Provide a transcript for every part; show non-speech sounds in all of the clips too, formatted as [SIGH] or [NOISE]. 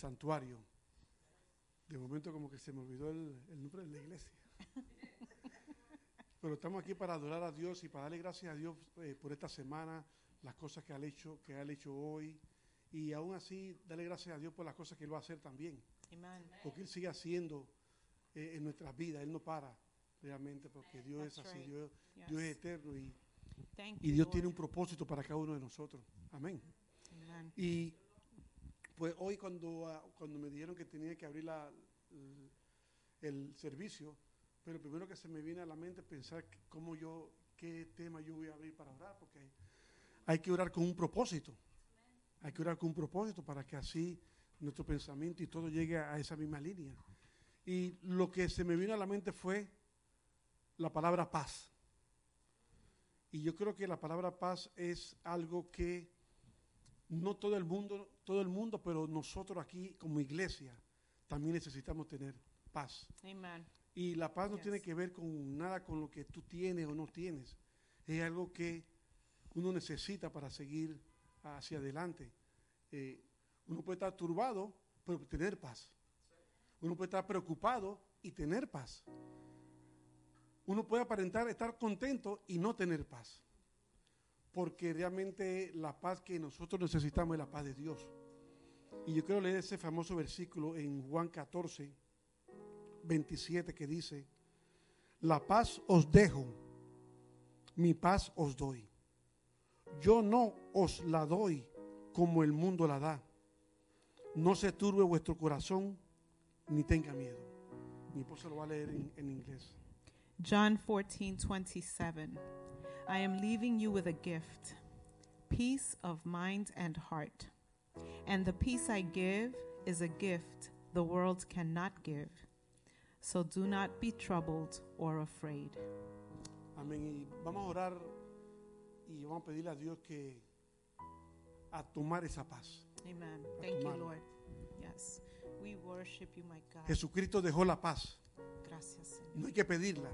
santuario. De momento como que se me olvidó el, el nombre de la iglesia. Pero estamos aquí para adorar a Dios y para darle gracias a Dios eh, por esta semana, las cosas que ha hecho, que ha hecho hoy. Y aún así, darle gracias a Dios por las cosas que Él va a hacer también. Amen. Porque Él sigue haciendo eh, en nuestras vidas. Él no para realmente porque Dios es así. right. Dios, Yes. Dios es eterno y, Dios Lord. tiene un propósito para cada uno de nosotros. Amén. Amen. Y pues hoy cuando, ah, cuando me dijeron que tenía que abrir la, el, el servicio, pero lo primero que se me viene a la mente es pensar cómo yo, qué tema yo voy a abrir para orar, porque hay que orar con un propósito. Hay que orar con un propósito para que así nuestro pensamiento y todo llegue a esa misma línea. Y lo que se me vino a la mente fue la palabra paz. Y yo creo que la palabra paz es algo que no todo el mundo, todo el mundo, pero nosotros aquí como iglesia también necesitamos tener paz. Amen. Y la paz no Yes. tiene que ver con nada con lo que tú tienes o no tienes. Es algo que uno necesita para seguir hacia adelante. Eh, uno puede estar turbado, pero tener paz. Uno puede estar preocupado y tener paz. Uno puede aparentar estar contento y no tener paz. Porque realmente la paz que nosotros necesitamos es la paz de Dios. Y yo quiero leer ese famoso versículo en Juan 14, 27 que dice, la paz os dejo, mi paz os doy. Yo no os la doy como el mundo la da. No se turbe vuestro corazón ni tenga miedo. Mi esposa lo va a leer en, inglés. John 14, 27. I am leaving you with a gift, peace of mind and heart. And the peace I give is a gift the world cannot give. So do not be troubled or afraid. Amén. Y vamos a orar y vamos a pedirle a Dios que a tomar esa paz. Amen. Thank you. Lord. Yes. We worship you, my God. Jesucristo dejó la paz. Gracias, Señor. No hay que pedirla,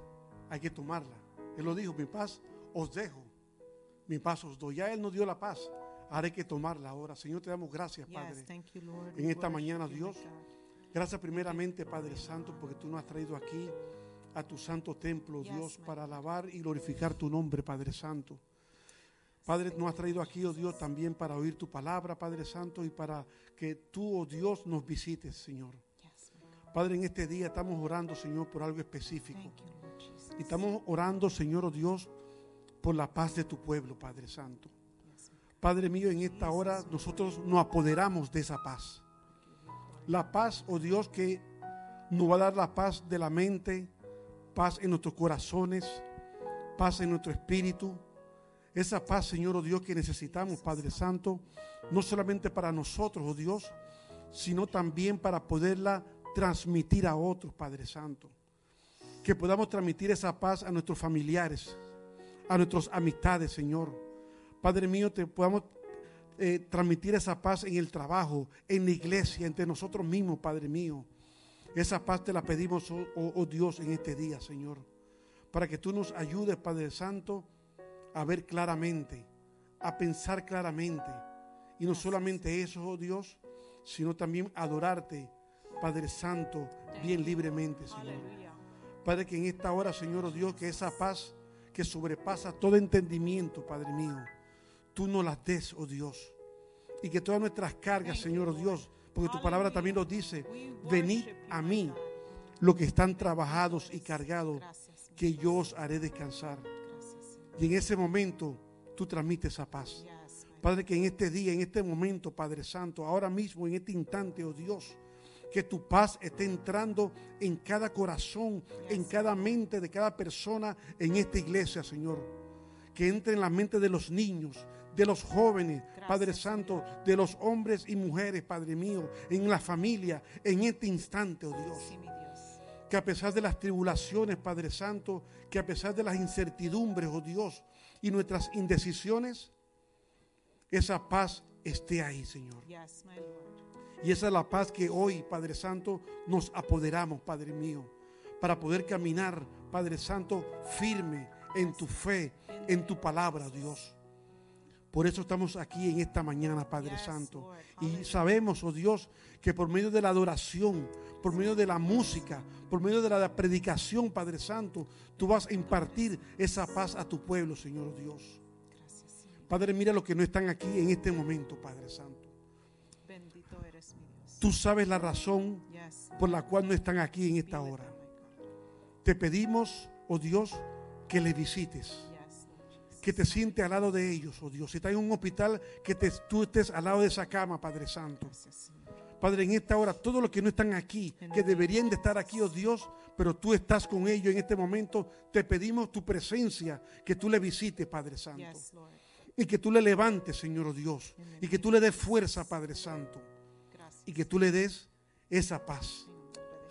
hay que tomarla. Él lo dijo, mi paz os dejo, mi paz os doy. Ya Él nos dio la paz, ahora hay que tomarla ahora. Señor, te damos gracias, Padre. thank you, Lord. En esta mañana, Dios. Gracias primeramente, Padre Santo, porque tú nos has traído aquí a tu santo templo, Dios, para alabar y glorificar tu nombre, Padre Santo. Padre, nos has traído aquí, oh Dios, también para oír tu palabra, Padre Santo, y para que tú, oh Dios, nos visites, Señor. Padre, en este día estamos orando, Señor, por algo específico. Y estamos orando, Señor, oh Dios, por la paz de tu pueblo, Padre Santo. Padre mío, en esta hora nosotros nos apoderamos de esa paz. La paz, oh Dios, que nos va a dar la paz de la mente, paz en nuestros corazones, paz en nuestro espíritu. Esa paz, Señor, oh Dios, que necesitamos, Padre Santo, no solamente para nosotros, oh Dios, sino también para poderla transmitir a otros, Padre Santo. Que podamos transmitir esa paz a nuestros familiares, a nuestras amistades, Señor. Padre mío, te podamos eh, transmitir esa paz en el trabajo, en la iglesia, entre nosotros mismos, Padre mío. Esa paz te la pedimos, oh, oh- oh Dios, en este día, Señor. Para que tú nos ayudes, Padre Santo, a ver claramente, a pensar claramente. Y no solamente eso, oh Dios, sino también adorarte, Padre Santo, bien libremente, Señor. Padre, que en esta hora, Señor, oh Dios, que esa paz que sobrepasa todo entendimiento, Padre mío, tú nos las des, oh Dios. Y que todas nuestras cargas, Señor, oh Dios, porque tu palabra también nos dice, venid a mí, los que están trabajados y cargados, que yo os haré descansar. Y en ese momento, tú transmites esa paz. Padre, que en este día, en este momento, Padre Santo, ahora mismo, en este instante, oh Dios, que tu paz esté entrando en cada corazón, en cada mente de cada persona en esta iglesia, Señor. Que entre en la mente de los niños, de los jóvenes, Padre Santo, de los hombres y mujeres, Padre mío, en la familia, en este instante, oh Dios Sí, mi Dios. que a pesar de las tribulaciones, Padre Santo, que a pesar de las incertidumbres, oh Dios, y nuestras indecisiones, esa paz esté ahí, Señor. Yes, my Lord. Y esa es la paz que hoy, Padre Santo, nos apoderamos, Padre mío, para poder caminar, Padre Santo, firme en tu fe, en tu palabra, Dios. Por eso estamos aquí en esta mañana, Padre Santo. Y sabemos, oh Dios, que por medio de la adoración, por medio de la música, por medio de la predicación, Padre Santo, tú vas a impartir esa paz a tu pueblo, Señor Dios. Padre, mira los que no están aquí en este momento, Padre Santo. Bendito eres mi Dios. Tú sabes la razón por la cual no están aquí en esta hora. Te pedimos, oh Dios, que les visites. Que te siente al lado de ellos, oh Dios. Si está en un hospital, que te- tú estés al lado de esa cama, Padre Santo. Padre, en esta hora, todos los que no están aquí, que deberían de estar aquí, oh Dios, pero tú estás con ellos en este momento, te pedimos tu presencia, que tú le visites, Padre Santo. Y que tú le levantes, Señor oh Dios. Y que tú le des fuerza, Padre Santo. Y que tú le des esa paz.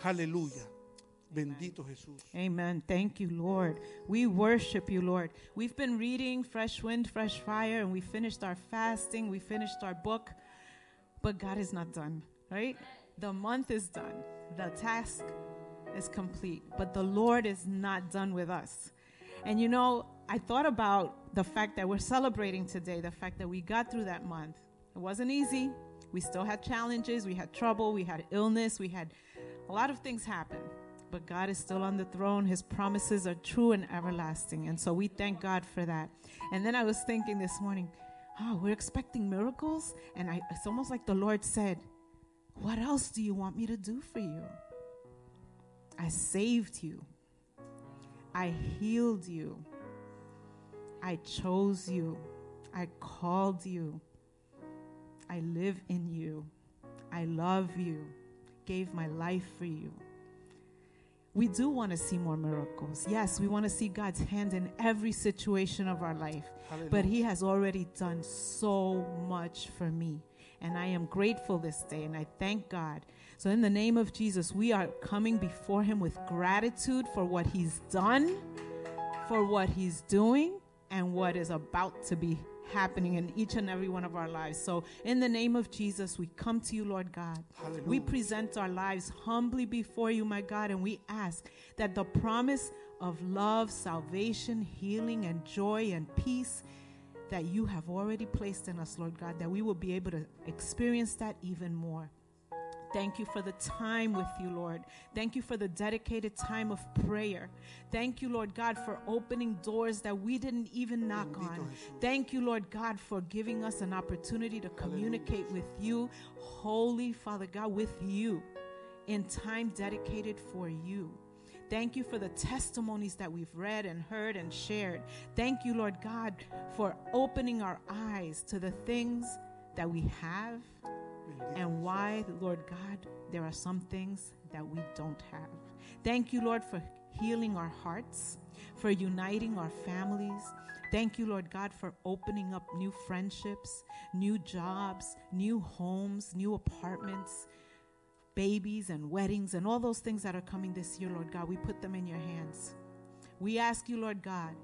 Aleluya. Bendito Jesús. Amen. Thank you, Lord. We worship you, Lord. We've been reading Fresh Wind, Fresh Fire, and we finished our fasting, we finished our book, but God is not done, right? The month is done, the task is complete, but the Lord is not done with us. And you know, I thought about the fact that we're celebrating today, the fact that we got through that month. It wasn't easy. We still had challenges, we had trouble, we had illness, we had a lot of things happen. But God is still on the throne. His promises are true and everlasting. And so we thank God for that. And then I was thinking this morning, oh, we're expecting miracles. And I, it's almost like the Lord said, What else do you want me to do for you? I saved you, I healed you, I chose you, I called you, I live in you, I love you, gave my life for you. We do want to see more miracles. Yes, we want to see God's hand in every situation of our life. But He has already done so much for me. And I am grateful this day and I thank God. So, in the name of Jesus, we are coming before Him with gratitude for what He's done, for what He's doing, and what is about to be happening in each and every one of our lives. So, in the name of Jesus, we come to you, Lord God. We present our lives humbly before you, my God, and we ask that the promise of love, salvation, healing, and joy and peace that you have already placed in us, Lord God, that we will be able to experience that even more. Thank you for the time with you, Lord. Thank you for the dedicated time of prayer. Thank you, Lord God, for opening doors that we didn't even knock on. Thank you, Lord God, for giving us an opportunity to communicate with you, Holy Father God, with you in time dedicated for you. Thank you for the testimonies that we've read and heard and shared. Thank you, Lord God, for opening our eyes to the things that we have and why, Lord God, there are some things that we don't have. Thank you, Lord, for healing our hearts, for uniting our families. Thank you, Lord God, for opening up new friendships, new jobs, new homes, new apartments, babies and weddings, and all those things that are coming this year, Lord God. We put them in your hands. We ask you, Lord God,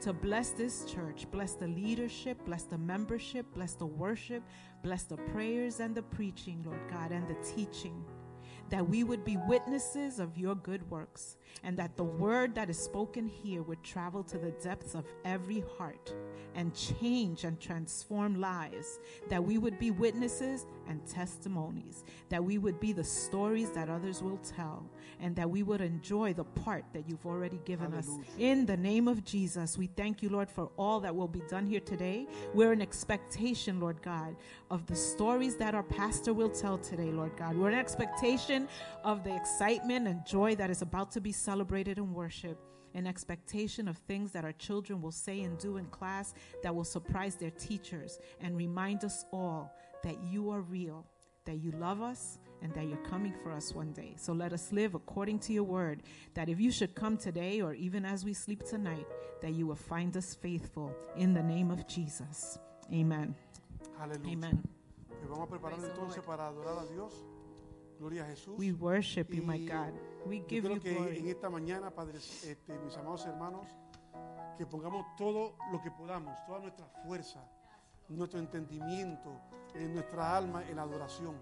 to bless this church, bless the leadership, bless the membership, bless the worship, bless the prayers and the preaching, Lord God, and the teaching. That we would be witnesses of your good works, and that the word that is spoken here would travel to the depths of every heart and change and transform lives. That we would be witnesses and testimonies. That we would be the stories that others will tell, and that we would enjoy the part that you've already given us. In the name of Jesus, we thank you, Lord, for all that will be done here today. We're in expectation, Lord God, of the stories that our pastor will tell today, Lord God. We're in expectation of the excitement and joy that is about to be celebrated in worship. In expectation of things that our children will say and do in class that will surprise their teachers and remind us all that you are real, that you love us, and that you're coming for us one day. So let us live according to your word, that if you should come today or even as we sleep tonight, that you will find us faithful in the name of Jesus. Amen. Aleluya. Amen. Pues vamos a preparar Praise the entonces Lord. para adorar a Dios. Gloria a Jesús. We worship you, my God. We Yo give creo you que en glory. esta mañana, padres, este, mis amados hermanos, que pongamos todo lo que podamos, toda nuestra fuerza, nuestro entendimiento, en nuestra alma en la adoración.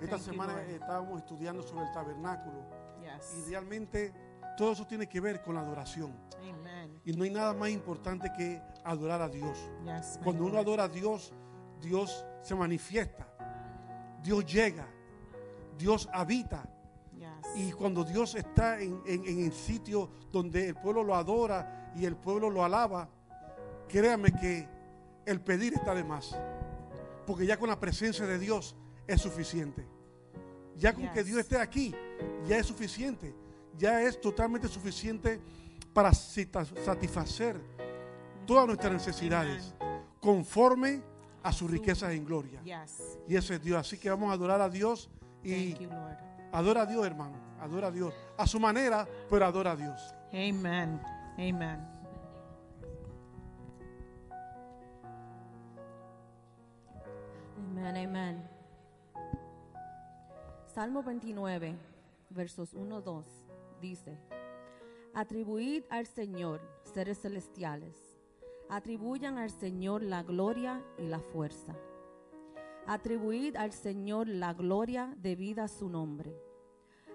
Esta Thank you, semana eh, estábamos estudiando sobre el tabernáculo y Yes. realmente todo eso tiene que ver con la adoración. Amen. Y no hay nada más importante que adorar a Dios. Yes. Cuando uno Lord. adora a Dios, Dios se manifiesta. Dios llega. Dios habita. Y cuando Dios está en, en- en el sitio donde el pueblo lo adora y el pueblo lo alaba, créame que el pedir está de más. Porque ya con la presencia de Dios es suficiente. Ya con que. Dios esté aquí, ya es suficiente. Ya es totalmente suficiente para satisfacer todas nuestras necesidades conforme a sus riquezas en gloria. Yes. Y ese es Dios. Así que vamos a adorar a Dios y you. Adora a Dios, hermano. Adora a Dios. A su manera, pero adora a Dios. Amen. Amen. Amén. Salmo 29, versos 1, 2, dice, Atribuid al Señor, seres celestiales, atribuyan al Señor la gloria y la fuerza. Atribuid al Señor la gloria debida a su nombre.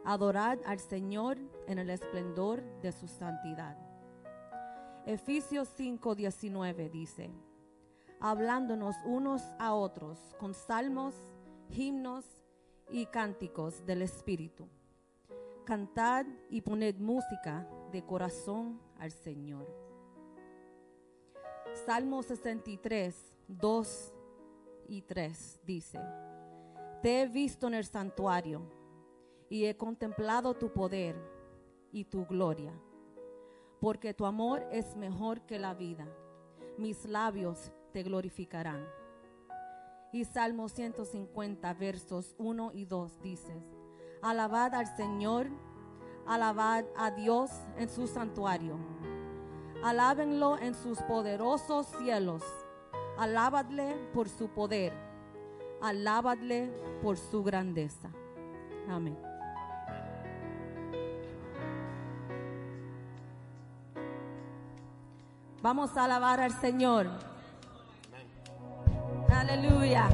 Adorad al Señor en el esplendor de su santidad. Efesios 5:19 dice, hablándonos unos a otros con salmos, himnos y cánticos del Espíritu. Cantad y poned música de corazón al Señor. Salmo 63, 2 y 3 dice, Te he visto en el santuario y he contemplado tu poder y tu gloria, porque tu amor es mejor que la vida. Mis labios te glorificarán. Y Salmo 150, versos 1 y 2 dice, Alabad al Señor, alabad a Dios en su santuario, alábenlo en sus poderosos cielos, alábadle por su poder, alábadle por su grandeza. Amén. Vamos a alabar al Señor. Aleluya.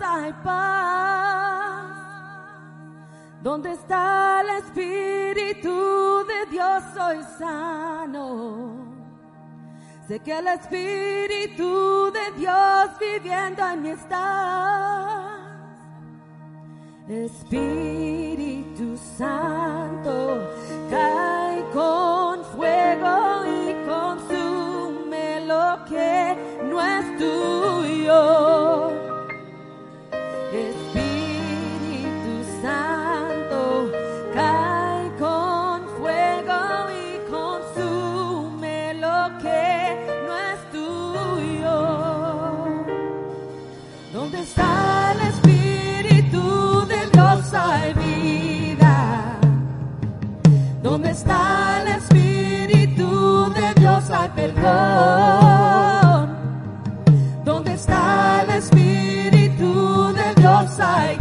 Hay paz. ¿Dónde está el Espíritu de Dios? Soy sano. Sé que el Espíritu de Dios viviendo en mí está. Espíritu Santo, cae con fuego y consume lo que no es tuyo. Está el Espíritu de Dios hay perdón? ¿Dónde está el Espíritu de Dios hay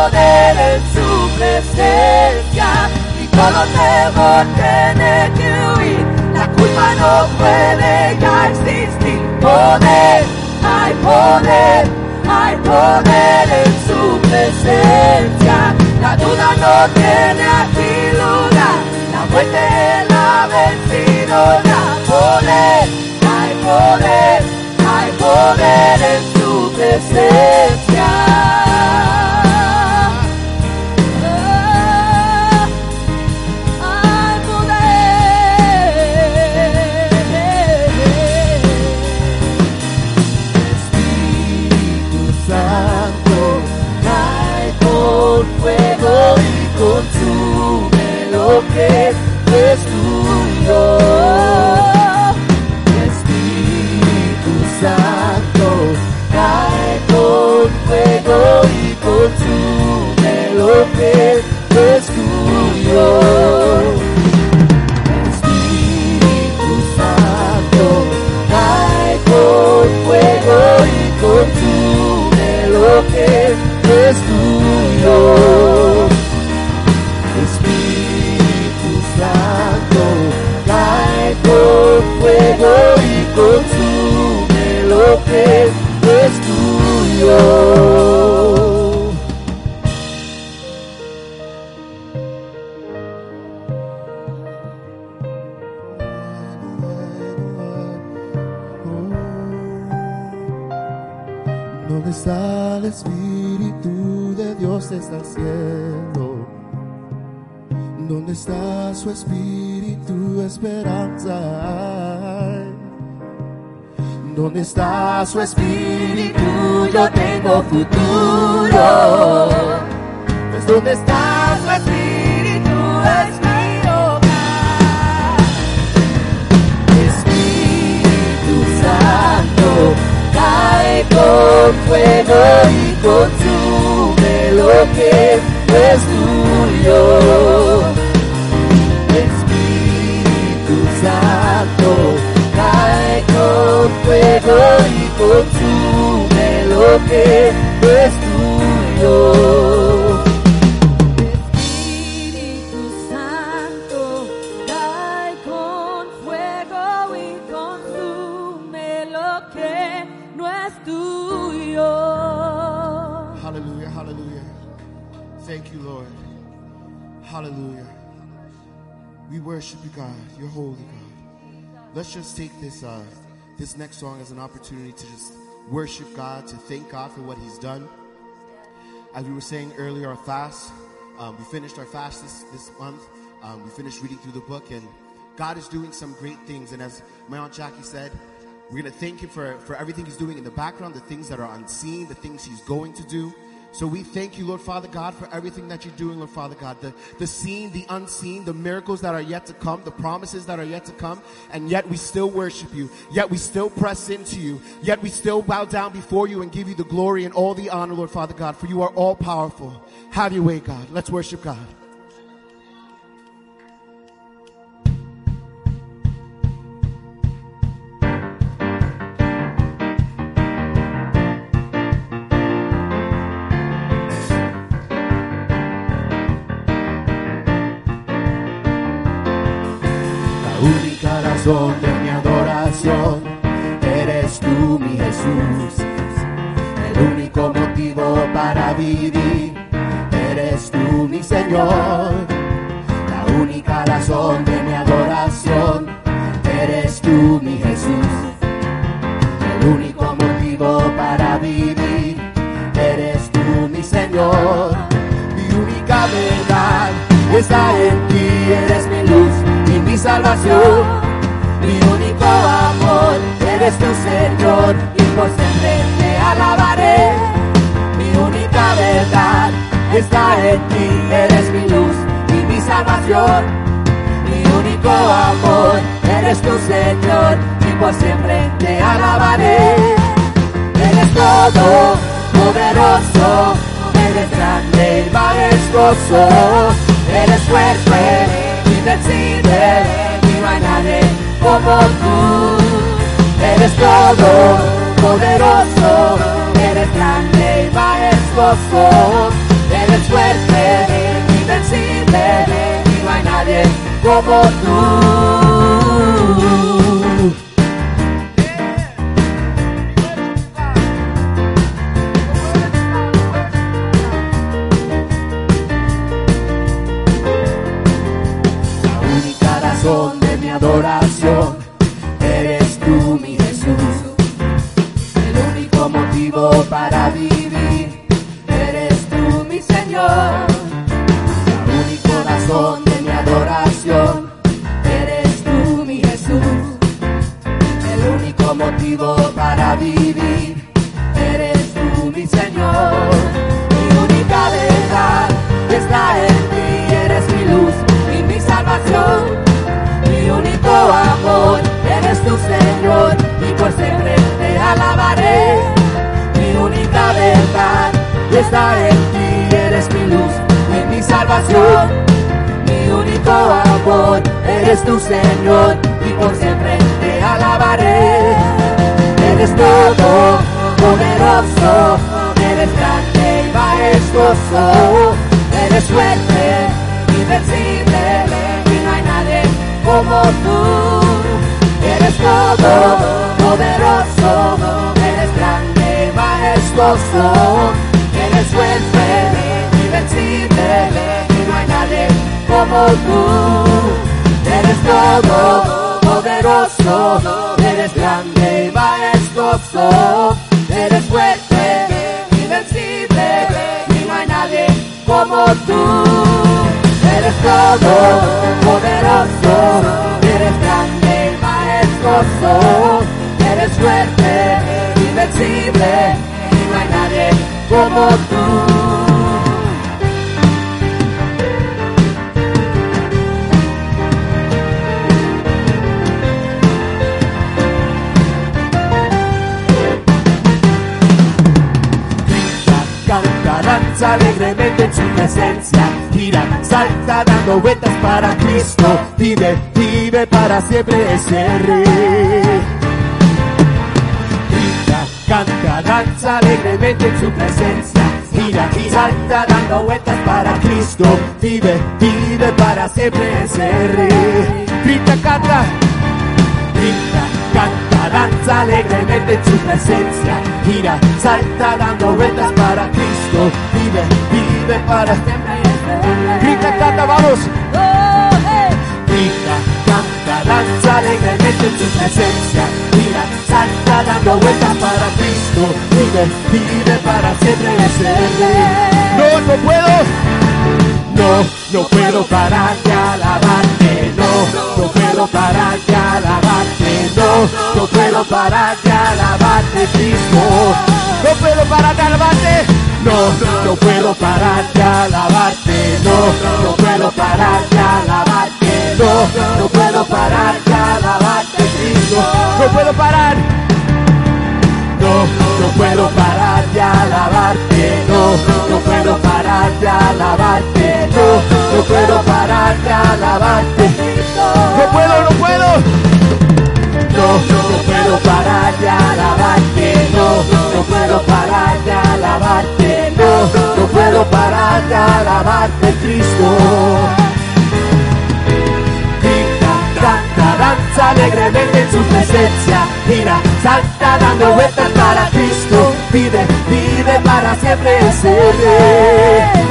poder en su presencia. Y todo temor tiene que huir. La culpa no puede ya existir. Poder, hay poder, hay poder en su presencia. La duda no tiene aquí lugar. La muerte la vencido ya. Poder, hay poder, hay poder en su presencia. es tuyo. Espíritu Santo, cae con fuego y consume lo que es tuyo. Espíritu Santo, cae con fuego y consume lo que es tuyo. Tengo futuro. Next song as an opportunity to just worship God, to thank God for what He's done. As we were saying earlier, our fast, um, we finished our fast this, this month. Um, we finished reading through the book, and God is doing some great things. And as my Aunt Jackie said, we're going to thank Him for, for everything He's doing in the background, the things that are unseen, the things He's going to do. So we thank you, Lord Father God, for everything that you're doing, Lord Father God. The, the seen, the unseen, the miracles that are yet to come, the promises that are yet to come. And yet we still worship you. Yet we still press into you. Yet we still bow down before you and give you the glory and all the honor, Lord Father God, for you are all powerful. Have your way, God. Let's worship God. Mi único amor eres tu Señor y por siempre te alabaré. Mi única verdad está en ti, eres mi luz y mi salvación. Mi único amor eres tu Señor y por siempre te alabaré. Eres todo poderoso, eres grande y majestuoso, eres fuerte, invencible y no hay nadie como tú. Eres todo poderoso, eres grande y majestuoso, eres fuerte, invencible y no hay nadie como tú. Alegremente en su presencia. Gira, salta dando vueltas para Cristo. Vive, vive para siempre ese rey.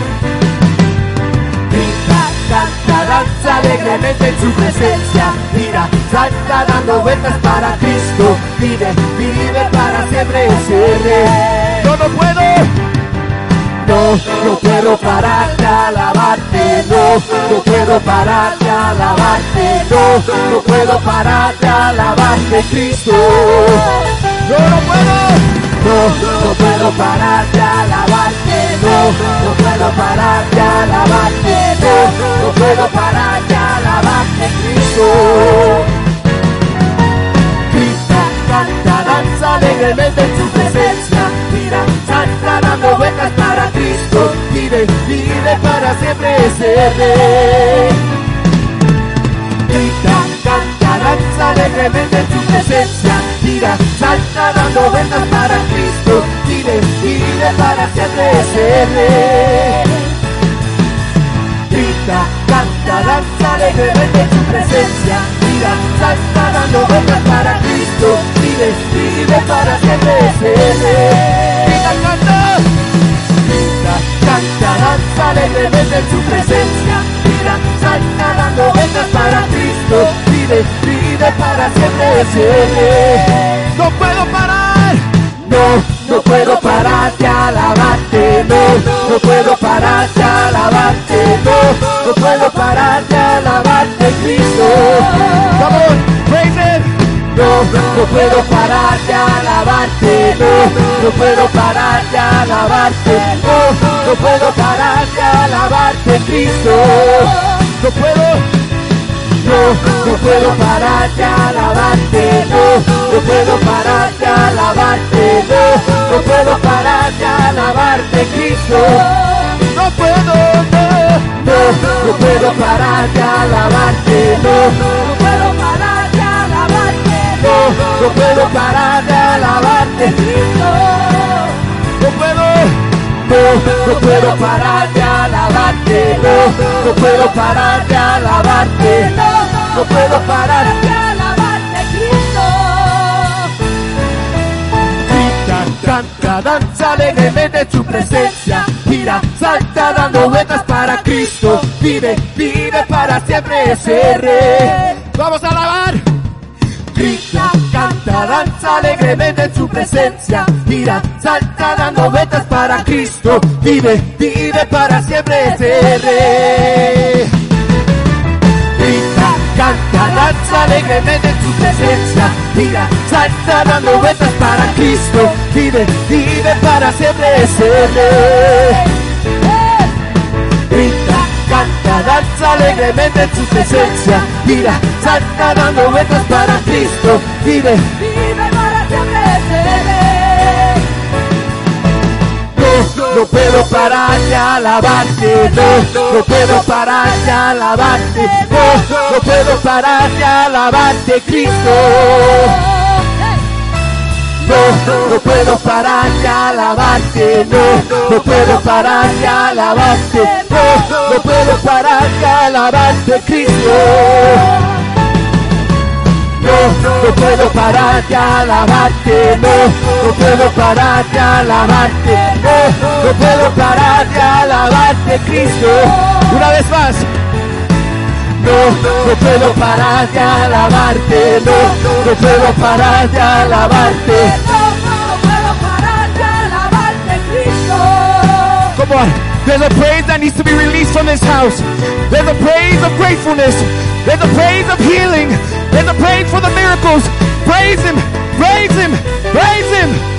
Grita, canta, danza alegremente en su presencia. Gira, salta dando vueltas para Cristo. Vive, vive para siempre ese rey. No, no puedo. No, no puedo parar de alabarte, no, no puedo parar de alabarte, no, no puedo parar de alabarte, Cristo. No, no puedo. No, no puedo parar de alabarte, no, no puedo parar de alabarte, no, no puedo parar de alabarte, Cristo. Grita, canta, danza alegremente en su presencia. Dando vueltas para Cristo. Vive, vive para siempre ese rey. Grita, canta, danza alegremente en su presencia. Mira, salta dando vueltas para Cristo. Vive, vive para siempre ese rey grita, canta, danza alegremente en su presencia. Mira, salta dando vueltas para Cristo. Vive, vive para rey. Grita, canta, grita, canta, danza alegremente en su presencia. Mira, salta dando vueltas para Cristo. Vive, vive para siempre. No puedo parar. No, no puedo parar de alabarte, no, no puedo parar de alabarte, no, no puedo parar de alabarte, Cristo. Vamos. No, no puedo parar de alabarte, no, no puedo parar de alabarte, no, no puedo parar de alabarte, Cristo. No puedo. No, no puedo parar de alabarte, no, no puedo parar de alabarte, no, no puedo parar de alabarte, Cristo. No puedo, no, no, no puedo parar de alabarte, no, no puedo no, puedo parar de alabarte, Cristo. No puedo. no, no puedo parar de alabarte, no, no puedo parar de alabarte, no, no puedo parar de alabarte, Cristo. Grita, canta, danza alegremente en su presencia, gira, salta dando vueltas para Cristo, vive, vive para siempre ese. Vamos a alabar danza alegremente en su presencia, gira, salta dando vueltas para Cristo, vive, vive para siempre ese rey. Grita, canta, danza alegremente en su presencia, gira, salta dando vueltas para Cristo, vive, vive para siempre ese rey. Danza alegremente en su presencia, gira, salta dando vueltas para Cristo, vive, vive para siempre No, no puedo parar de alabarte, no, no puedo parar de alabarte, no, no puedo parar de alabarte, Cristo. No, no puedo parar de alabarte, no, no puedo parar de alabarte, no, no puedo parar de alabarte, Cristo. No, no puedo parar de alabarte, no, no puedo parar de alabarte, no, no puedo parar de alabarte, Cristo. Una vez más. No, puedo parar de alabarte, no, no puedo parar de alabarte. No puedo parar de alabarte, Cristo. Come on. There's a praise that needs to be released from this house. There's a praise of gratefulness. There's a praise of healing. There's a praise for the miracles. Praise Him. Praise Him. Praise Him.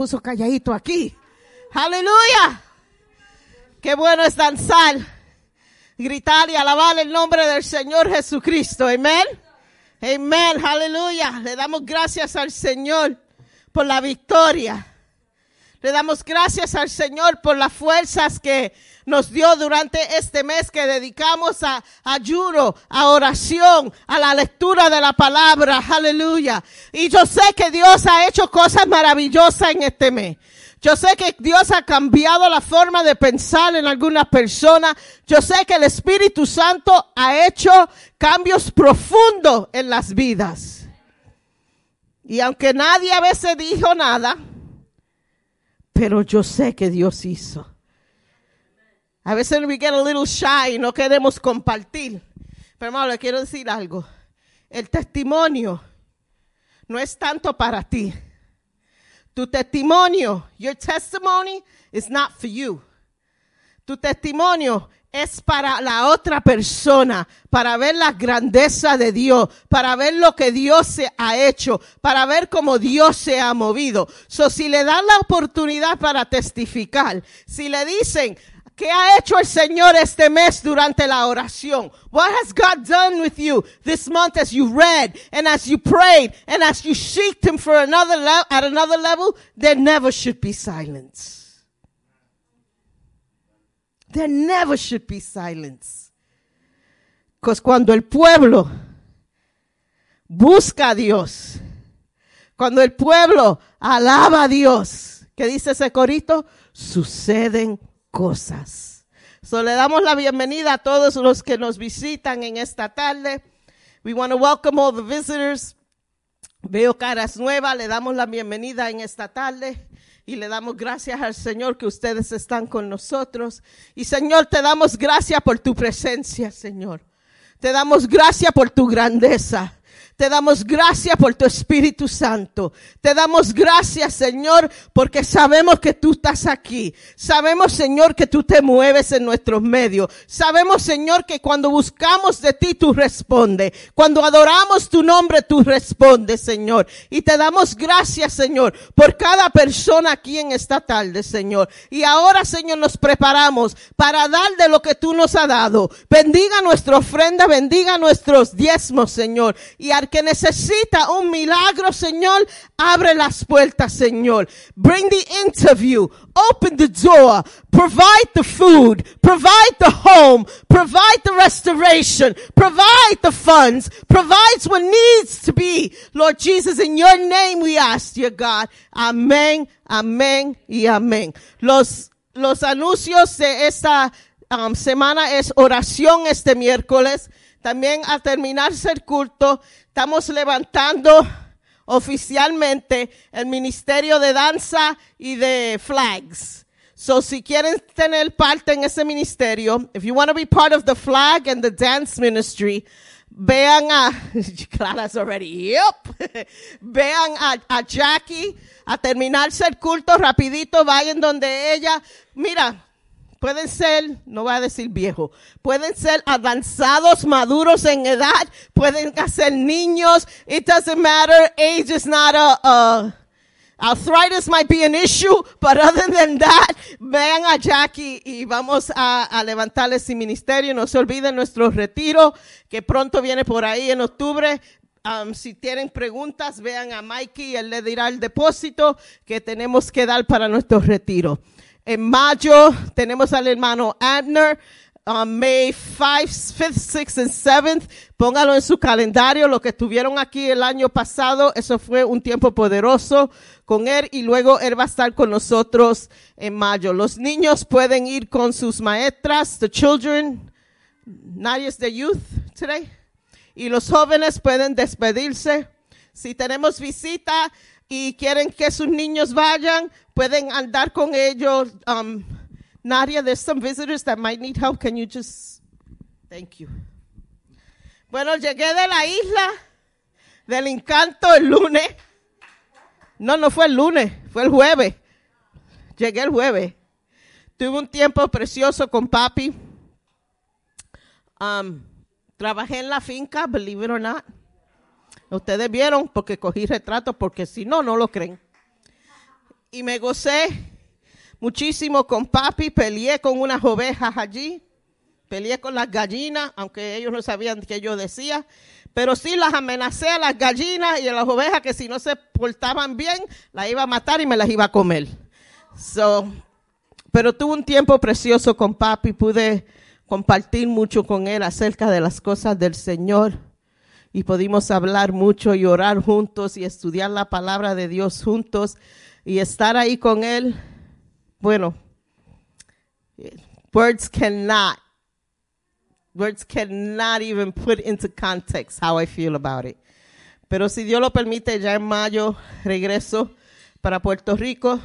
Puso calladito aquí. Aleluya. Qué bueno es danzar, gritar y alabar el nombre del Señor Jesucristo. Amén. Amén. Aleluya. Le damos gracias al Señor por la victoria. Le damos gracias al Señor por las fuerzas que nos dio durante este mes que dedicamos a ayuno, a oración, a la lectura de la palabra. Aleluya. Y yo sé que Dios ha hecho cosas maravillosas en este mes. Yo sé que Dios ha cambiado la forma de pensar en algunas personas. Yo sé que el Espíritu Santo ha hecho cambios profundos en las vidas. Y aunque nadie a veces dijo nada, pero yo sé que Dios hizo. A veces we get a little shy y no queremos compartir. Pero hermano, le quiero decir algo. El testimonio no es tanto para ti. Tu testimonio, your testimony is not for you. Tu testimonio es para la otra persona, para ver la grandeza de Dios, para ver lo que Dios se ha hecho, para ver cómo Dios se ha movido. So, si le dan la oportunidad para testificar, si le dicen, ¿Qué ha hecho el Señor este mes durante la oración? What has God done with you this month as you read and as you prayed and as you seeked Him for another at another level? There never should be silence. There never should be silence. Because cuando el pueblo busca a Dios, cuando el pueblo alaba a Dios, ¿qué dice ese corito? Suceden cosas. So le damos la bienvenida a todos los que nos visitan en esta tarde. We want to welcome all the visitors. Veo caras nuevas, le damos la bienvenida en esta tarde y le damos gracias al Señor que ustedes están con nosotros. Y Señor, te damos gracias por tu presencia, Señor. Te damos gracias por tu grandeza. Te damos gracias por tu Espíritu Santo. Te damos gracias, Señor, porque sabemos que tú estás aquí. Sabemos, Señor, que tú te mueves en nuestros medios. Sabemos, Señor, que cuando buscamos de ti, tú respondes. Cuando adoramos tu nombre, tú respondes, Señor. Y te damos gracias, Señor, por cada persona aquí en esta tarde, Señor. Y ahora, Señor, nos preparamos para dar de lo que tú nos has dado. Bendiga nuestra ofrenda, bendiga nuestros diezmos, Señor. Y al que necesita un milagro, Señor, abre las puertas, Señor. Bring the interview. Open the door. Provide the food. Provide the home. Provide the restoration. Provide the funds. Provides what needs to be. Lord Jesus, in your name we ask, dear God. Amén, amén y amén. Los, los anuncios de esta um, semana es oración este miércoles. También al terminarse el culto, estamos levantando oficialmente el Ministerio de Danza y de Flags. So, si quieren tener parte en ese ministerio, if you want to be part of the flag and the dance ministry, vean a, [LAUGHS] Clara's already, yep. [LAUGHS] vean a, a Jackie, a terminarse el culto rapidito, vayan donde ella, mira, pueden ser, no voy a decir viejo, pueden ser avanzados, maduros en edad, pueden ser niños, it doesn't matter, age is not a, a arthritis might be an issue, but other than that, vean a Jackie y vamos a, a levantar ese ministerio. No se olviden nuestro retiro, que pronto viene por ahí en octubre. Um, si tienen preguntas, vean a Mikey, él le dirá el depósito que tenemos que dar para nuestro retiro. En mayo tenemos al hermano Abner. Um, May 5, 5th, 6th and 7th. Póngalo en su calendario. Lo que estuvieron aquí el año pasado, eso fue un tiempo poderoso con él y luego él va a estar con nosotros en mayo. Los niños pueden ir con sus maestras, the children. Nadie es the youth today. Y los jóvenes pueden despedirse. Si tenemos visita y quieren que sus niños vayan, pueden andar con ellos. Um, Nadia, there's some visitors that might need help. Can you just, thank you. Bueno, llegué de la isla del encanto el lunes. No, no fue el lunes, fue el jueves. Llegué el jueves. Tuve un tiempo precioso con papi. Um, trabajé en la finca, believe it or not. Ustedes vieron porque cogí retratos, porque si no, no lo creen. Y me gocé muchísimo con papi, peleé con unas ovejas allí, peleé con las gallinas, aunque ellos no sabían qué yo decía, pero sí las amenacé a las gallinas y a las ovejas que si no se portaban bien, las iba a matar y me las iba a comer. So, pero tuve un tiempo precioso con papi, pude compartir mucho con él acerca de las cosas del Señor y pudimos hablar mucho y orar juntos y estudiar la palabra de Dios juntos y estar ahí con él. Bueno, words cannot, words cannot even put into context how I feel about it. Pero si Dios lo permite, ya en mayo regreso para Puerto Rico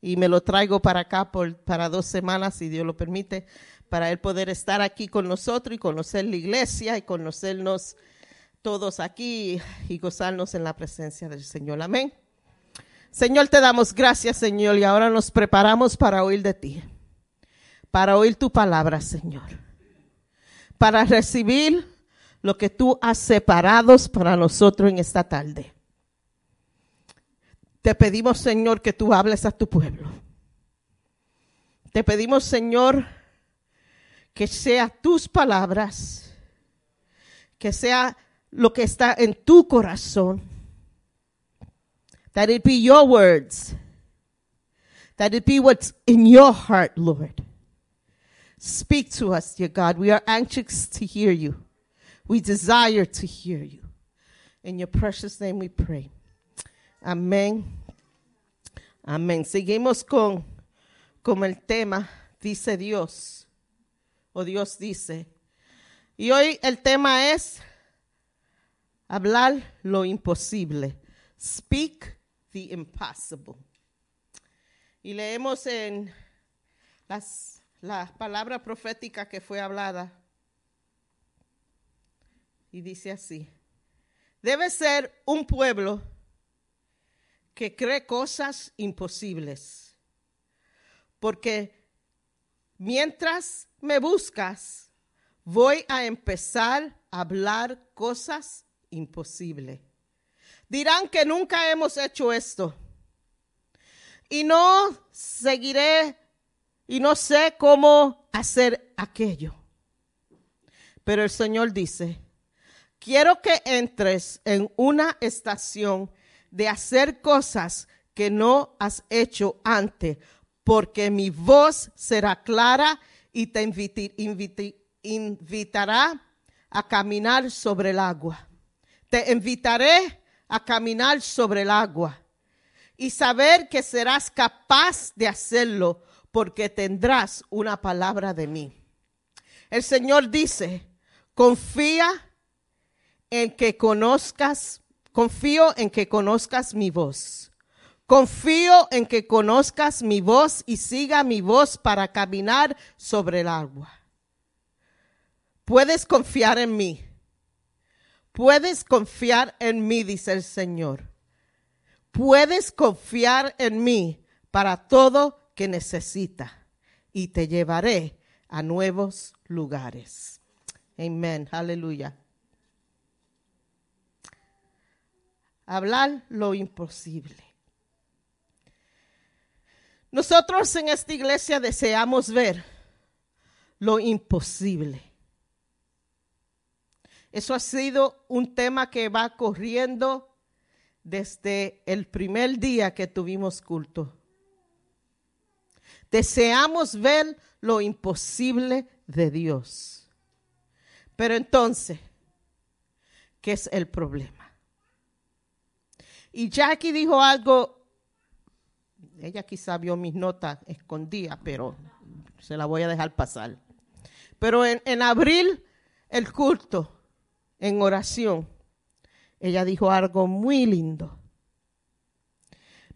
y me lo traigo para acá por, para dos semanas, si Dios lo permite, para él poder estar aquí con nosotros y conocer la iglesia y conocernos todos aquí y gozarnos en la presencia del Señor. Amén. Señor, te damos gracias, Señor, y ahora nos preparamos para oír de ti, para oír tu palabra, Señor, para recibir lo que tú has separado para nosotros en esta tarde. Te pedimos, Señor, que tú hables a tu pueblo. Te pedimos, Señor, que sea tus palabras, que sea lo que está en tu corazón. That it be your words. That it be what's in your heart, Lord. Speak to us, dear God. We are anxious to hear you. We desire to hear you. In your precious name we pray. Amén. Amén. Seguimos con, con el tema, dice Dios, o Dios dice. Y hoy el tema es hablar lo imposible. Speak the impossible. Y leemos en las, la palabra profética que fue hablada. Y dice así. Debe ser un pueblo que cree cosas imposibles. Porque mientras me buscas, voy a empezar a hablar cosas imposibles. Dirán que nunca hemos hecho esto. Y no seguiré y no sé cómo hacer aquello. Pero el Señor dice, quiero que entres en una estación de hacer cosas que no has hecho antes, porque mi voz será clara y te invitará a caminar sobre el agua. Te invitaré a caminar sobre el agua y saber que serás capaz de hacerlo porque tendrás una palabra de mí. El Señor dice, confía en que conozcas, confío en que conozcas mi voz. Confío en que conozcas mi voz y siga mi voz para caminar sobre el agua. Puedes confiar en mí. Puedes confiar en mí, dice el Señor. Puedes confiar en mí para todo que necesita y te llevaré a nuevos lugares. Amén. Aleluya. Hablar lo imposible. Nosotros en esta iglesia deseamos ver lo imposible. Eso ha sido un tema que va corriendo desde el primer día que tuvimos culto. Deseamos ver lo imposible de Dios. Pero entonces, ¿qué es el problema? Y Jackie dijo algo, ella quizá vio mis notas escondidas, pero se la voy a dejar pasar. Pero en, en abril, el culto, en oración, ella dijo algo muy lindo.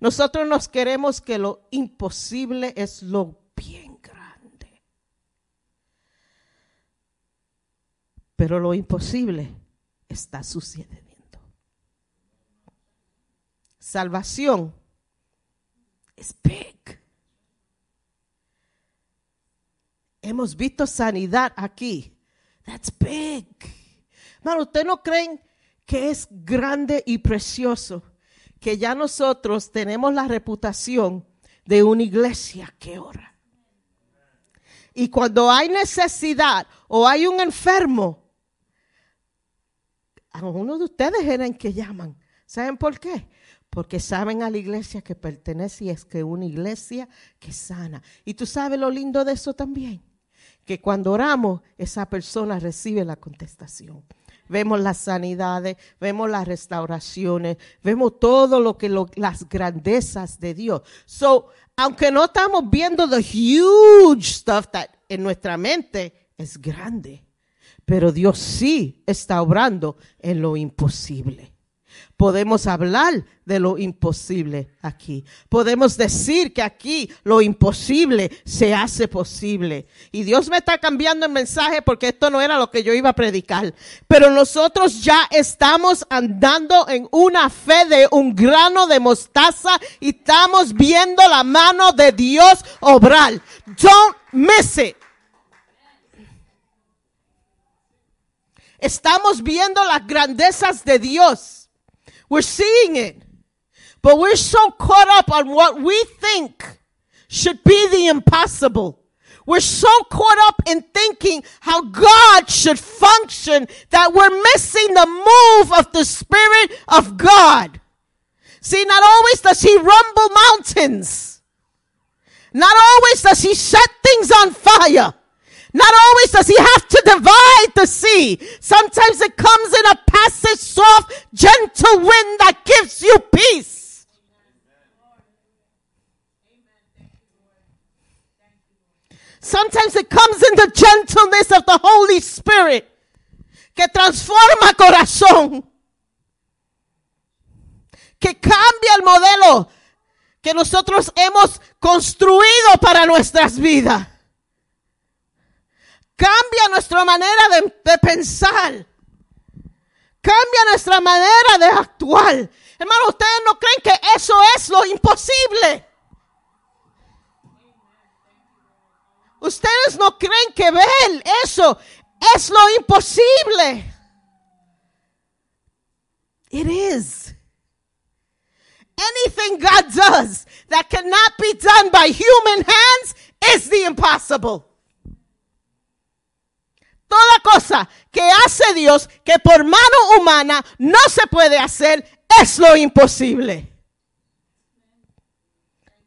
Nosotros nos queremos que lo imposible es lo bien grande. Pero lo imposible está sucediendo. Salvación es big. Hemos visto sanidad aquí. That's big. Hermano, ¿ustedes no creen que es grande y precioso que ya nosotros tenemos la reputación de una iglesia que ora? Y cuando hay necesidad o hay un enfermo, a uno de ustedes eran que llaman. ¿Saben por qué? Porque saben a la iglesia que pertenece y es que una iglesia que sana. Y tú sabes lo lindo de eso también, que cuando oramos, esa persona recibe la contestación. Vemos las sanidades, vemos las restauraciones, vemos todo lo que lo- las grandezas de Dios. So, aunque no estamos viendo the huge stuff that en nuestra mente es grande, pero Dios sí está obrando en lo imposible. Podemos hablar de lo imposible aquí. Podemos decir que aquí lo imposible se hace posible. Y Dios me está cambiando el mensaje porque esto no era lo que yo iba a predicar. Pero nosotros ya estamos andando en una fe de un grano de mostaza y estamos viendo la mano de Dios obrar. Don't miss it. Estamos viendo las grandezas de Dios. We're seeing it. But we're so caught up on what we think should be the impossible. We're so caught up in thinking how God should function that we're missing the move of the Spirit of God. See, not always does He rumble mountains. Not always does He set things on fire. Not always does he have to divide the sea. Sometimes it comes in a passive, soft, gentle wind that gives you peace. Sometimes it comes in the gentleness of the Holy Spirit que transforma corazón. Que cambia el modelo que nosotros hemos construido para nuestras vidas. Cambia nuestra manera de, pensar. Cambia nuestra manera de actuar. Hermano, ustedes no creen que eso es lo imposible. Ustedes no creen que ver eso es lo imposible. It is. Anything God does that cannot be done by human hands is the impossible. Toda cosa que hace Dios que por mano humana no se puede hacer es lo imposible.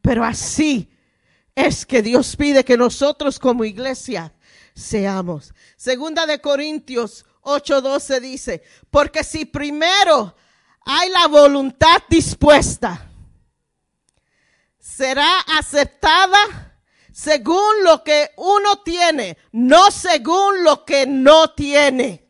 Pero así es que Dios pide que nosotros como iglesia seamos. Segunda de Corintios 8:12 dice, porque si primero hay la voluntad dispuesta, será aceptada según lo que uno tiene, no según lo que no tiene.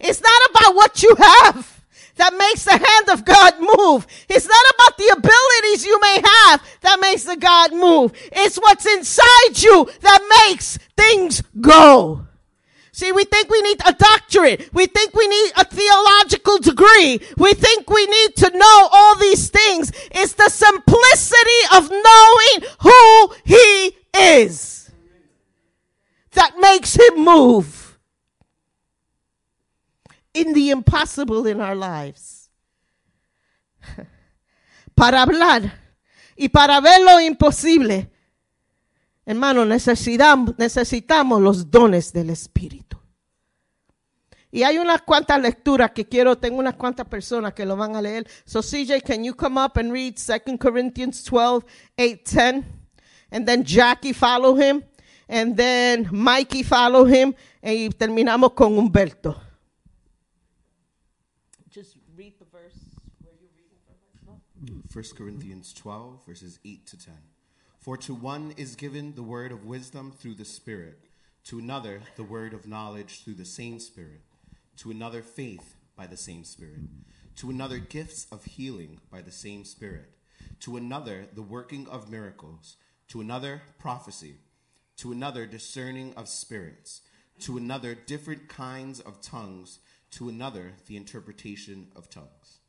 It's not about what you have that makes the hand of God move. It's not about the abilities you may have that makes the God move. It's what's inside you that makes things go. See, we think we need a doctorate. We think we need a theological degree. We think we need to know all these things. It's the simplicity of knowing who he is that makes him move in the impossible in our lives. [LAUGHS] Para hablar y para ver lo imposible, hermano, necesitamos, necesitamos los dones del Espíritu. Y hay unas cuantas lecturas que quiero, tengo unas cuantas personas que lo van a leer. So CJ, can you come up and read 2 Corinthians 12, 8, 10? And then Jackie follow him. And then Mikey follow him. Y terminamos con Humberto. Just read the verse. 1 hmm, Corinthians 12, verses 8 to 10. For to one is given the word of wisdom through the Spirit, to another the word of knowledge through the same Spirit, to another faith by the same Spirit, to another gifts of healing by the same Spirit, to another the working of miracles, to another prophecy, to another discerning of spirits, to another different kinds of tongues, to another the interpretation of tongues.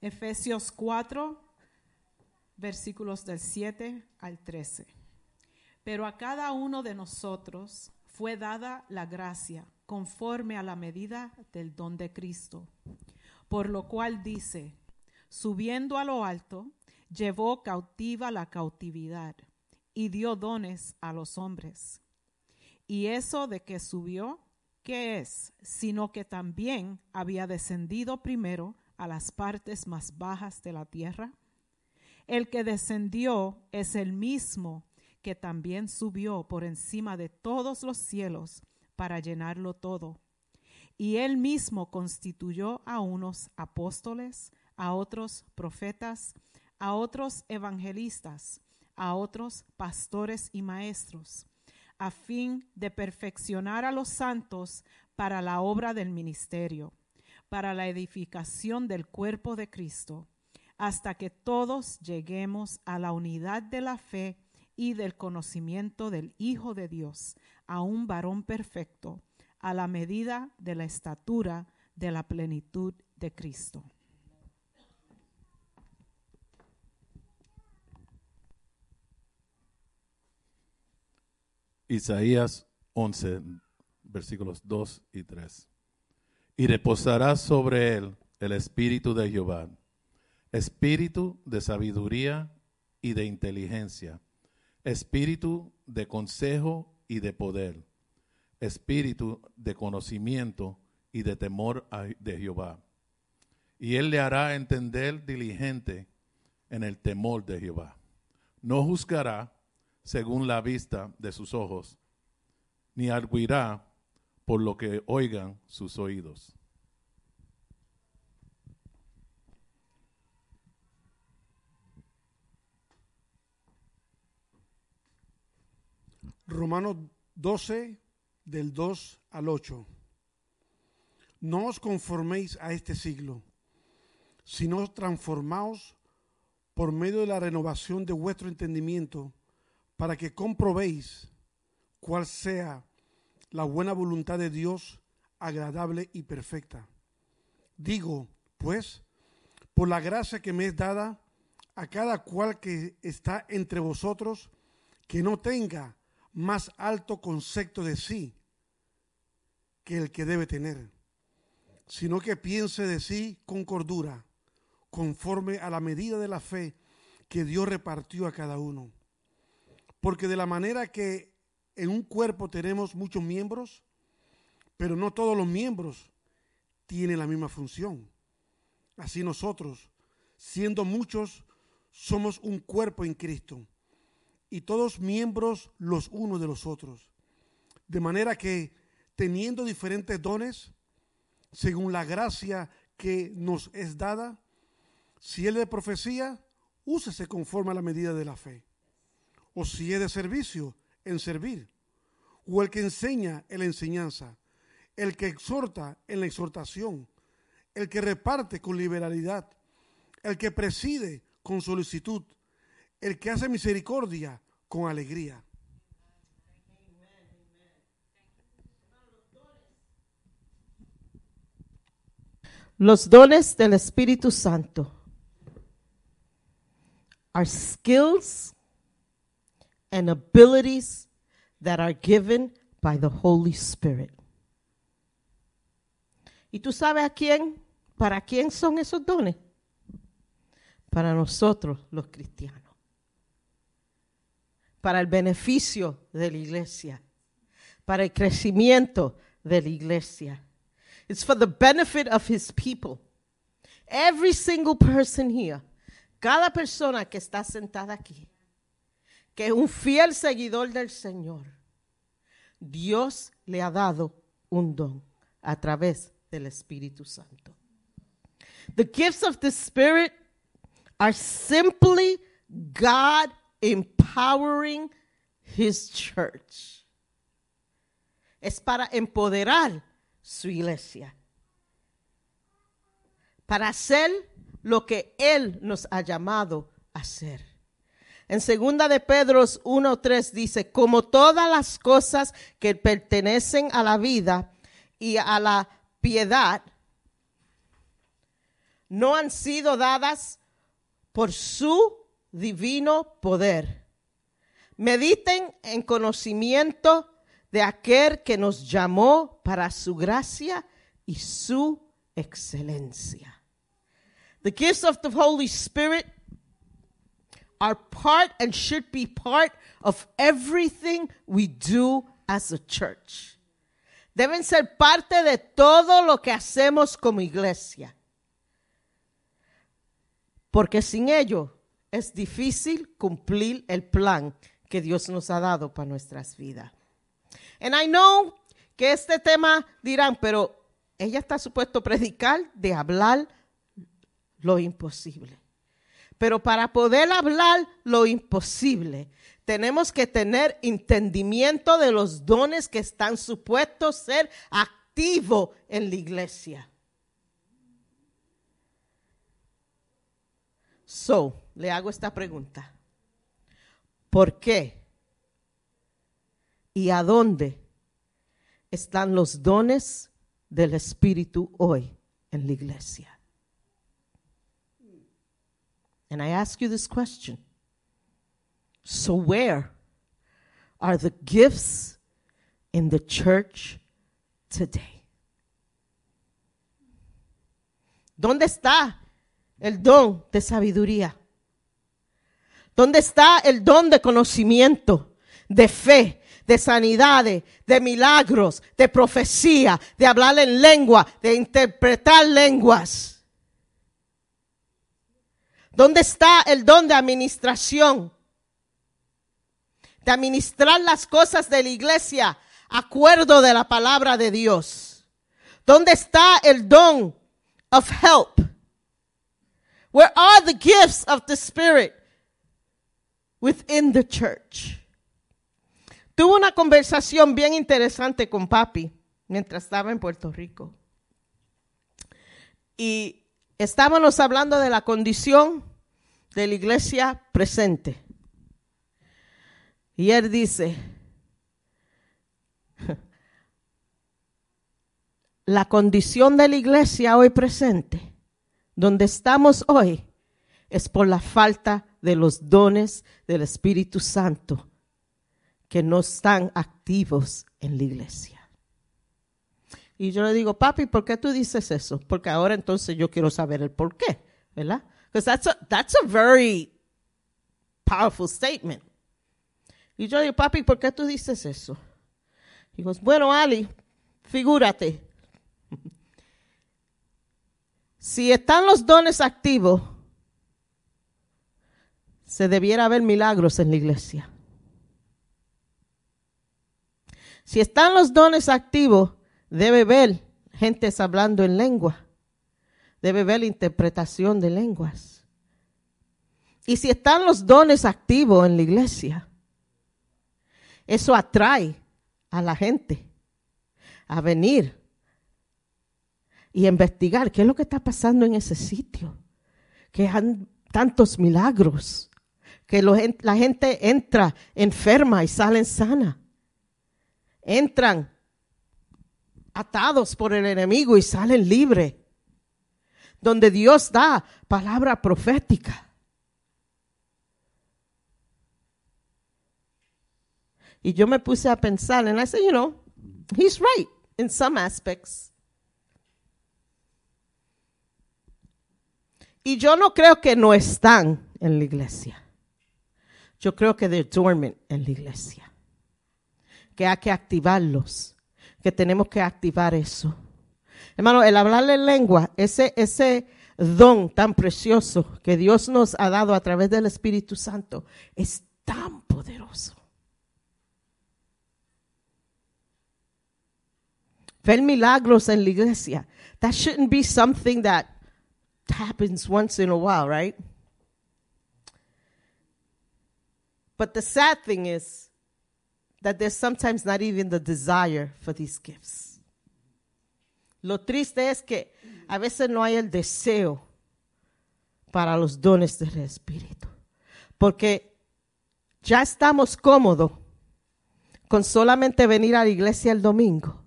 Efesios 4, versículos del 7 al 13. Pero a cada uno de nosotros fue dada la gracia conforme a la medida del don de Cristo. Por lo cual dice, subiendo a lo alto, llevó cautiva la cautividad y dio dones a los hombres. Y eso de que subió, ¿qué es? Sino que también había descendido primero a las partes más bajas de la tierra. El que descendió es el mismo que también subió por encima de todos los cielos para llenarlo todo. Y él mismo constituyó a unos apóstoles, a otros profetas, a otros evangelistas, a otros pastores y maestros, a fin de perfeccionar a los santos para la obra del ministerio, para la edificación del cuerpo de Cristo, hasta que todos lleguemos a la unidad de la fe y del conocimiento del Hijo de Dios, a un varón perfecto, a la medida de la estatura de la plenitud de Cristo. Isaías 11, versículos 2 y 3. Y reposará sobre él el espíritu de Jehová, espíritu de sabiduría y de inteligencia, espíritu de consejo y de poder, espíritu de conocimiento y de temor de Jehová. Y él le hará entender diligente en el temor de Jehová. No juzgará según la vista de sus ojos, ni arguirá por lo que oigan sus oídos. Romanos 12, del 2 al 8. No os conforméis a este siglo, sino transformaos por medio de la renovación de vuestro entendimiento, para que comprobéis cuál sea la buena voluntad de Dios, agradable y perfecta. Digo, pues, por la gracia que me es dada a cada cual que está entre vosotros, que no tenga más alto concepto de sí que el que debe tener, sino que piense de sí con cordura, conforme a la medida de la fe que Dios repartió a cada uno. Porque de la manera que en un cuerpo tenemos muchos miembros, pero no todos los miembros tienen la misma función. Así nosotros, siendo muchos, somos un cuerpo en Cristo y todos miembros los unos de los otros. De manera que, teniendo diferentes dones, según la gracia que nos es dada, si es de profecía, úsese conforme a la medida de la fe. O si es de servicio, en servir. O el que enseña en la enseñanza. El que exhorta en la exhortación. El que reparte con liberalidad. El que preside con solicitud. El que hace misericordia con alegría. Los dones del Espíritu Santo are skills and abilities that are given by the Holy Spirit. ¿Y tú sabes a quién? ¿Para quién son esos dones? Para nosotros los cristianos. Para el beneficio de la iglesia. Para el crecimiento de la iglesia. It's for the benefit of his people. Every single person here, cada persona que está sentada aquí, que es un fiel seguidor del Señor, Dios le ha dado un don a través del Espíritu Santo. The gifts of the Spirit are simply God empowering his church. Es para empoderar su iglesia. Para hacer lo que Él nos ha llamado a hacer. En segunda de Pedro 1.3 dice, como todas las cosas que pertenecen a la vida y a la piedad, no han sido dadas por su divino poder. Mediten en conocimiento de aquel que nos llamó para su gracia y su excelencia. The gifts of the Holy Spirit are part and should be part of everything we do as a church. Deben ser parte de todo lo que hacemos como iglesia. Porque sin ello es difícil cumplir el plan que Dios nos ha dado para nuestras vidas. And I know que este tema dirán, pero ella está supuesto predicar de hablar lo imposible. Pero para poder hablar lo imposible, tenemos que tener entendimiento de los dones que están supuestos ser activos en la iglesia. So, le hago esta pregunta. ¿Por qué? ¿Y a dónde están los dones del Espíritu hoy en la iglesia? And I ask you this question. So, where are the gifts in the church today? ¿Dónde está el don de sabiduría? ¿Dónde está el don de conocimiento, de fe, de sanidades, de milagros, de profecía, de hablar en lengua, de interpretar lenguas? ¿Dónde está el don de administración? De administrar las cosas de la iglesia, acuerdo de la palabra de Dios. ¿Dónde está el don of help? Where are the gifts of the Spirit within the church? Tuve una conversación bien interesante con papi mientras estaba en Puerto Rico. Y estábamos hablando de la condición de la iglesia presente. Y él dice, [LAUGHS] la condición de la iglesia hoy presente, donde estamos hoy, es por la falta de los dones del Espíritu Santo que no están activos en la iglesia. Y yo le digo, papi, ¿por qué tú dices eso? Porque ahora entonces yo quiero saber el por qué, ¿verdad? Because that's a, that's a very powerful statement. Y yo digo, papi, ¿por qué tú dices eso? Y digo, bueno, Ali, figúrate. Si están los dones activos, se debiera haber milagros en la iglesia. Si están los dones activos, debe ver gentes hablando en lengua. Debe ver interpretación de lenguas. Y si están los dones activos en la iglesia, eso atrae a la gente a venir y investigar qué es lo que está pasando en ese sitio. Que han tantos milagros, que la gente entra enferma y salen sana. Entran atados por el enemigo y salen libres. Donde Dios da palabra profética. Y yo me puse a pensar, and I said, you know, he's right in some aspects. Y yo no creo que no están en la iglesia. Yo creo que they're dormant en la iglesia. Que hay que activarlos que tenemos que activar eso. Hermano, el hablarle en lengua, ese, ese don tan precioso que Dios nos ha dado a través del Espíritu Santo, es tan poderoso. Ver milagros en la iglesia. That shouldn't be something that happens once in a while, right? But the sad thing is, that there's sometimes not even the desire for these gifts. Lo triste es que a veces no hay el deseo para los dones del Espíritu. Porque ya estamos cómodos con solamente venir a la iglesia el domingo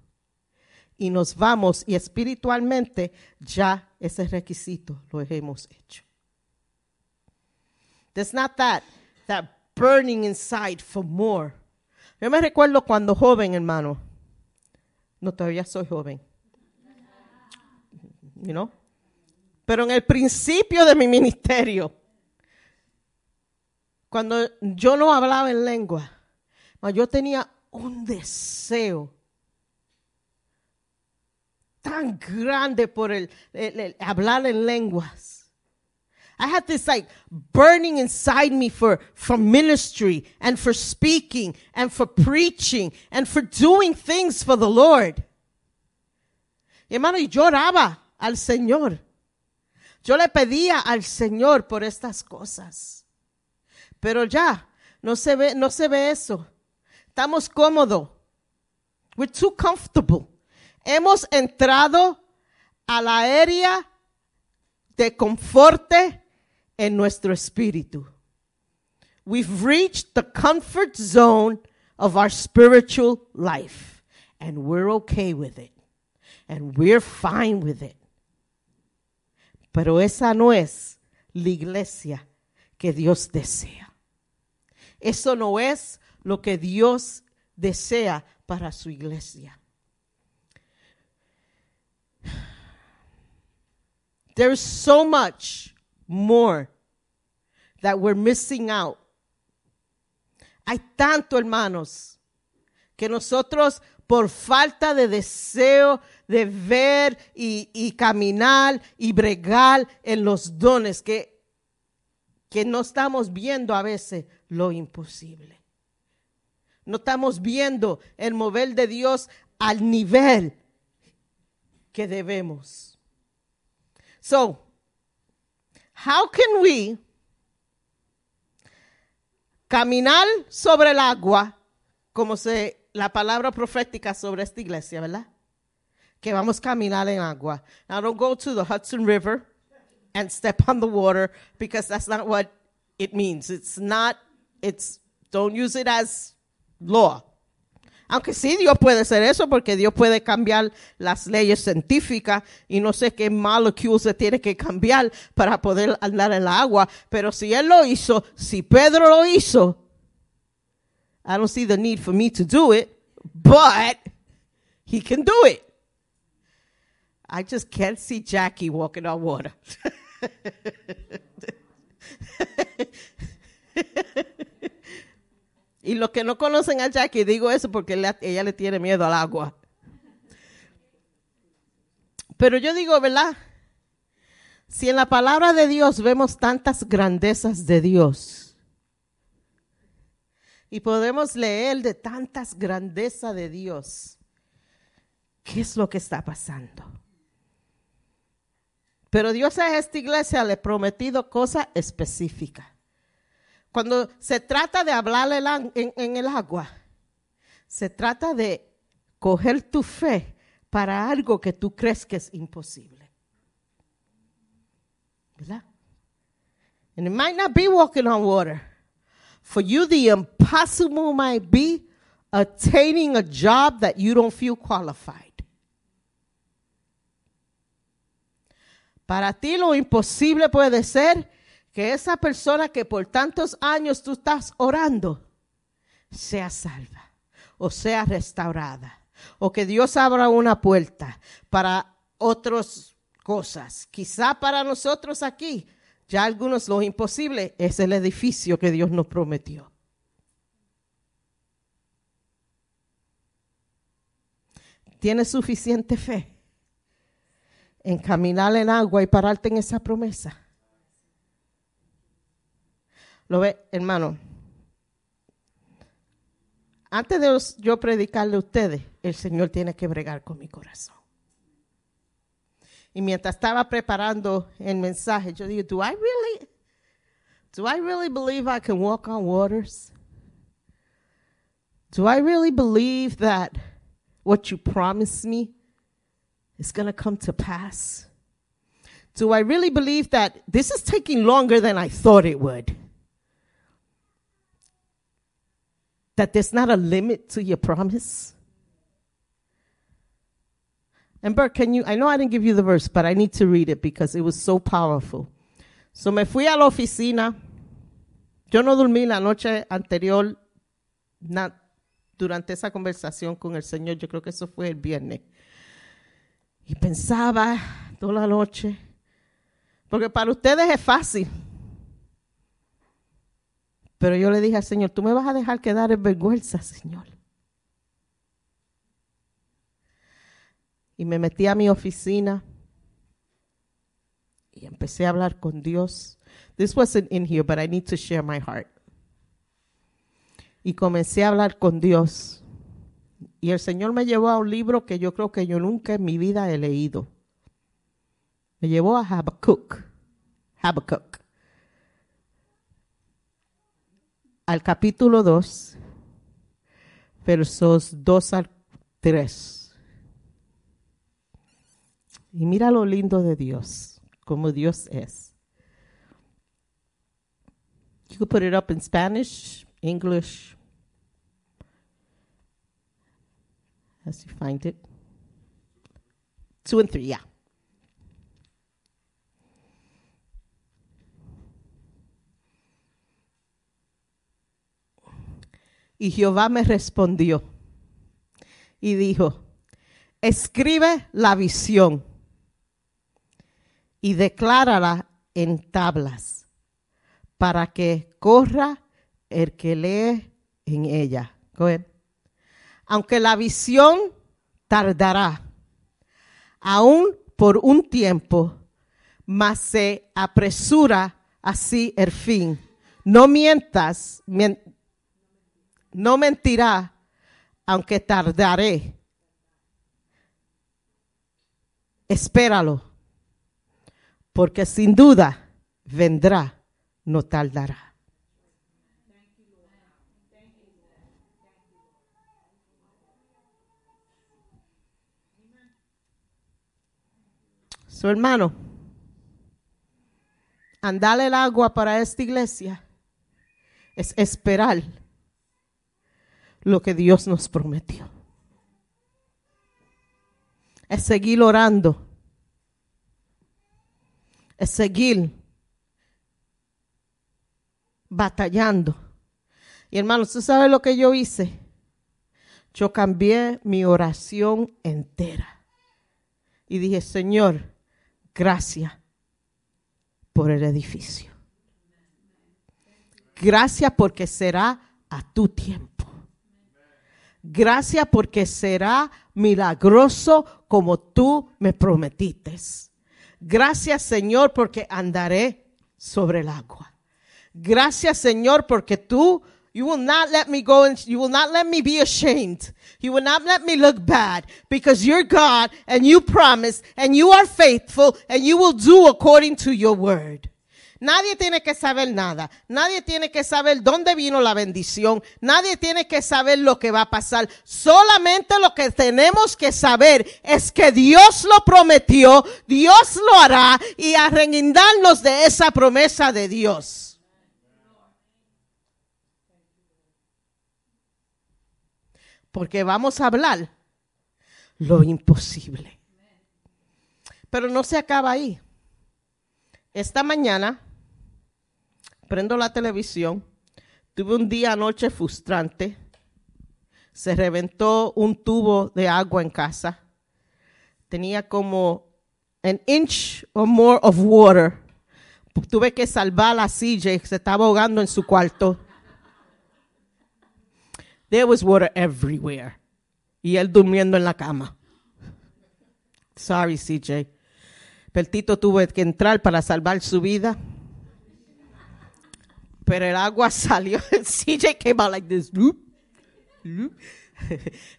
y nos vamos y espiritualmente ya ese requisito lo hemos hecho. There's not that, that burning inside for more. Yo me recuerdo cuando joven, hermano. No, todavía soy joven. You? Pero en el principio de mi ministerio, cuando yo no hablaba en lengua, yo tenía un deseo tan grande por el, el hablar en lenguas. I had this like burning inside me for, for ministry and for speaking and for preaching and for doing things for the Lord. Y hermano, y lloraba al Señor. Yo le pedía al Señor por estas cosas. Pero ya, no se ve, no se ve eso. Estamos cómodos. We're too comfortable. Hemos entrado a la área de conforte en nuestro espíritu. We've reached the comfort zone of our spiritual life, and we're okay with it, and we're fine with it. Pero esa no es la iglesia que Dios desea. Eso no es lo que Dios desea para su iglesia. There's so much more that we're missing out. Hay tanto, hermanos, que nosotros por falta de deseo de ver y, y caminar y bregar en los dones que, que no estamos viendo a veces lo imposible. No estamos viendo el mover de Dios al nivel que debemos. So, how can we caminar sobre el agua, como se la palabra profética sobre esta iglesia, ¿verdad? Que vamos a caminar en agua. Now don't go to the Hudson River and step on the water because that's not what it means. It's not, it's, don't use it as law. Aunque sí, Dios puede hacer eso porque Dios puede cambiar las leyes científicas y no sé qué molecule se tiene que cambiar para poder andar en la agua. Pero si Él lo hizo, si Pedro lo hizo, I don't see the need for me to do it, but He can do it. I just can't see Jackie walking on water. [LAUGHS] Y los que no conocen a Jackie, digo eso porque ella, le tiene miedo al agua. Pero yo digo, ¿verdad? Si en la palabra de Dios vemos tantas grandezas de Dios y podemos leer de tantas grandezas de Dios, ¿qué es lo que está pasando? Pero Dios a esta iglesia le ha prometido cosas específicas. Cuando se trata de hablar en, el agua, se trata de coger tu fe para algo que tú crees que es imposible. ¿Verdad? And it might not be walking on water. For you, the impossible might be attaining a job that you don't feel qualified. Para ti lo imposible puede ser que esa persona que por tantos años tú estás orando sea salva o sea restaurada o que Dios abra una puerta para otras cosas. Quizá para nosotros aquí, ya algunos lo imposible es el edificio que Dios nos prometió. ¿Tienes suficiente fe en caminar en agua y pararte en esa promesa? Lo ve, hermano. Antes de yo predicarle a ustedes, el Señor tiene que bregar con mi corazón. Y mientras estaba preparando el mensaje, yo digo, do I really, do I really believe I can walk on waters? Do I really believe that what you promised me is going to come to pass? Do I really believe that this is taking longer than I thought it would? That there's not a limit to your promise? And Bert, can you? I know I didn't give you the verse, but I need to read it because it was so powerful. So me fui a la oficina. Yo no dormí la noche anterior durante esa conversación con el Señor. Yo creo que eso fue el viernes. Y pensaba toda la noche. Porque para ustedes es fácil. Pero yo le dije al Señor, tú me vas a dejar quedar en vergüenza, Señor. Y me metí a mi oficina y empecé a hablar con Dios. This wasn't in here, but I need to share my heart. Y comencé a hablar con Dios. Y el Señor me llevó a un libro que yo creo que yo nunca en mi vida he leído. Me llevó a Habacuc. Habakkuk. Al capítulo 2, versos 2 al 3. Y mira lo lindo de Dios, como Dios es. You could put it up in Spanish, English, as you find it. Two and three, yeah. Y Jehová me respondió y dijo, escribe la visión y declárala en tablas para que corra el que lee en ella. Aunque la visión tardará, aún por un tiempo, mas se apresura así el fin. No mientas, mien- no mentirá, aunque tardaré. Espéralo, porque sin duda vendrá, no tardará. Su hermano, andar el agua para esta iglesia es esperar lo que Dios nos prometió. Es seguir orando. Es seguir batallando. Y hermano, ¿tú sabes lo que yo hice? Yo cambié mi oración entera. Y dije, Señor, gracias por el edificio. Gracias porque será a tu tiempo. Gracias porque será milagroso como tú me prometiste. Gracias Señor porque andaré sobre el agua. Gracias Señor porque tú you will not let me go and you will not let me be ashamed. You will not let me look bad because you're God and you promise and you are faithful and you will do according to your word. Nadie tiene que saber nada. Nadie tiene que saber dónde vino la bendición. Nadie tiene que saber lo que va a pasar. Solamente lo que tenemos que saber es que Dios lo prometió, Dios lo hará y arreguindarnos de esa promesa de Dios. Porque vamos a hablar lo imposible. Pero no se acaba ahí. Esta mañana prendo la televisión, tuve un día anoche frustrante, se reventó un tubo de agua en casa, tenía como an inch or more of water, tuve que salvar a CJ, se estaba ahogando en su cuarto. There was water everywhere. Y él durmiendo en la cama. Sorry, CJ. Peltito tuvo que entrar para salvar su vida pero el agua [LAUGHS] salió. CJ came out like this. [LAUGHS]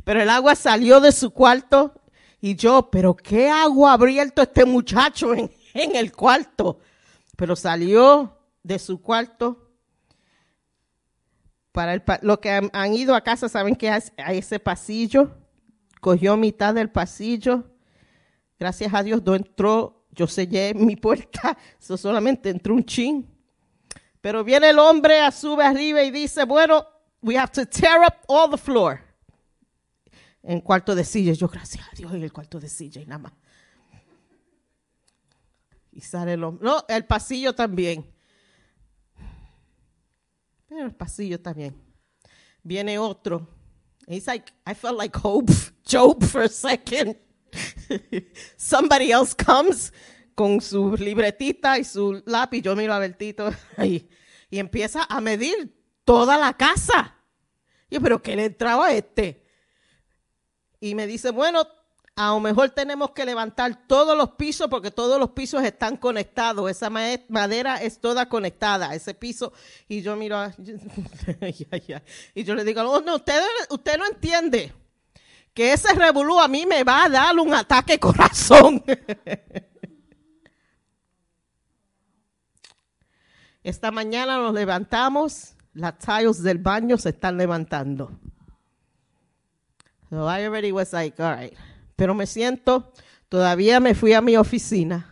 Pero el agua salió de su cuarto y yo, pero qué agua ha abierto este muchacho en, en el cuarto. Pero salió de su cuarto. Para el, pa- lo que han, ido a casa saben que hay, ese pasillo. Cogió mitad del pasillo. Gracias a Dios no entró. Yo sellé mi puerta. [LAUGHS] Eso solamente entró un chin. Pero viene el hombre, a sube arriba y dice, bueno, we have to tear up all the floor. En cuarto de silla, yo gracias a Dios en el cuarto de silla y nada más. Y sale el hombre. No, el pasillo también. Pero el pasillo también. Viene otro. He's like, I felt like Job, [LAUGHS] Job for a second. [LAUGHS] Somebody else comes con su libretita y su lápiz. Yo miro a Bertito [LAUGHS] ahí. Y empieza a medir toda la casa. Yo, pero ¿qué le entraba a este? Y me dice, bueno, a lo mejor tenemos que levantar todos los pisos porque todos los pisos están conectados. Esa ma- madera es toda conectada, ese piso. Y yo miro, a- [LAUGHS] y yo le digo, oh, no, usted, usted no entiende que ese revolú a mí me va a dar un ataque corazón. [LAUGHS] Esta mañana nos levantamos, las tiles del baño se están levantando. So I already was like, all right. Pero me siento, todavía me fui a mi oficina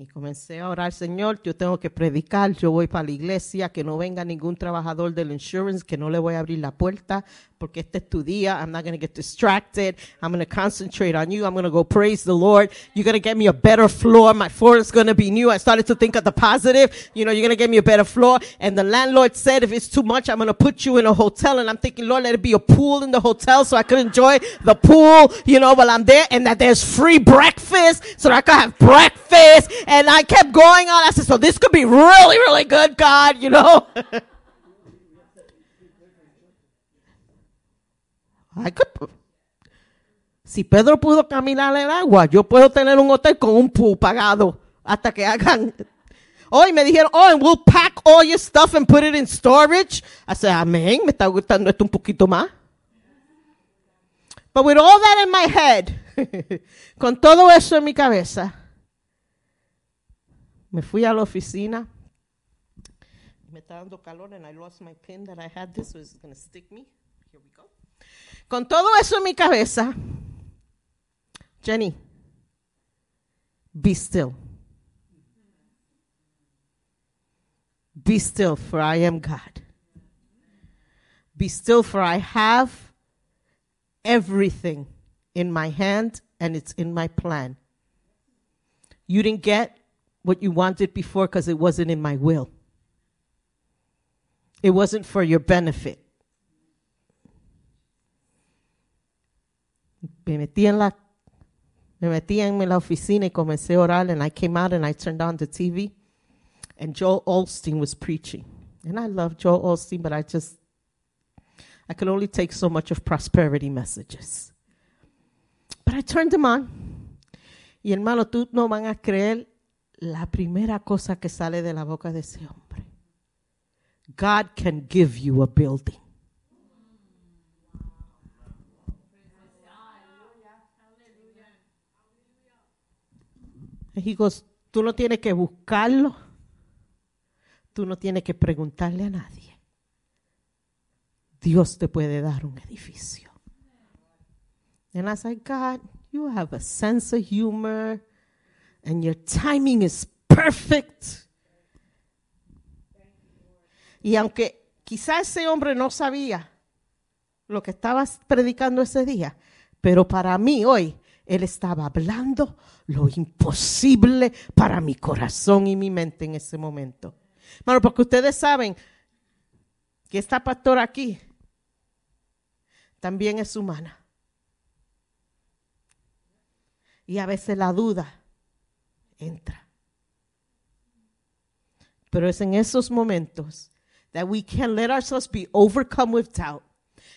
y comencé a orar, Señor, yo tengo que predicar, yo voy para la iglesia, que no venga ningún trabajador del insurance, que no le voy a abrir la puerta, porque este es tu día. I'm not going to get distracted. I'm going to concentrate on you. I'm going to go praise the Lord. You're going to get me a better floor. My floor is going to be new. I started to think of the positive. You know, you're going to get me a better floor. And the landlord said, if it's too much, I'm going to put you in a hotel. And I'm thinking, Lord, let it be a pool in the hotel so I can enjoy the pool, you know, while I'm there and that there's free breakfast so I can have breakfast. And I kept going on. I said, so this could be really, really good, God, you know. [LAUGHS] I could- si Pedro pudo caminar el agua, yo puedo tener un hotel con un pool pagado hasta que hagan. Hoy me dijeron, oh, and we'll pack all your stuff and put it in storage. I said, amén, me está gustando esto un poquito más. But with all that in my head, [LAUGHS] con todo eso en mi cabeza, me fui a la oficina. Me está dando calor and I lost my pin that I had this, it's going to stick me. Here we go. Con todo eso en mi cabeza, Jenny, be still. Be still, for I am God. Be still, for I have everything in my hand and it's in my plan. You didn't get what you wanted before because it wasn't in my will. It wasn't for your benefit. me metí en la me metí en la oficina y comencé a orar and I came out and I turned on the TV and Joel Olstein was preaching. And I love Joel Olstein, but I just I could only take so much of prosperity messages. But I turned them on. Y hermano, tú no van a creer la primera cosa que sale de la boca de ese hombre. God can give you a building. He goes, tú no tienes que buscarlo. Tú no tienes que preguntarle a nadie. Dios te puede dar un edificio. And I said, God, you have a sense of humor and your timing is perfect. Y aunque quizá ese hombre no sabía lo que estabas predicando ese día, pero para mí hoy él estaba hablando lo imposible para mi corazón y mi mente en ese momento. Bueno, porque ustedes saben que esta pastora aquí también es humana. Y a veces la duda entra. Pero es en esos momentos that we can let ourselves be overcome with doubt,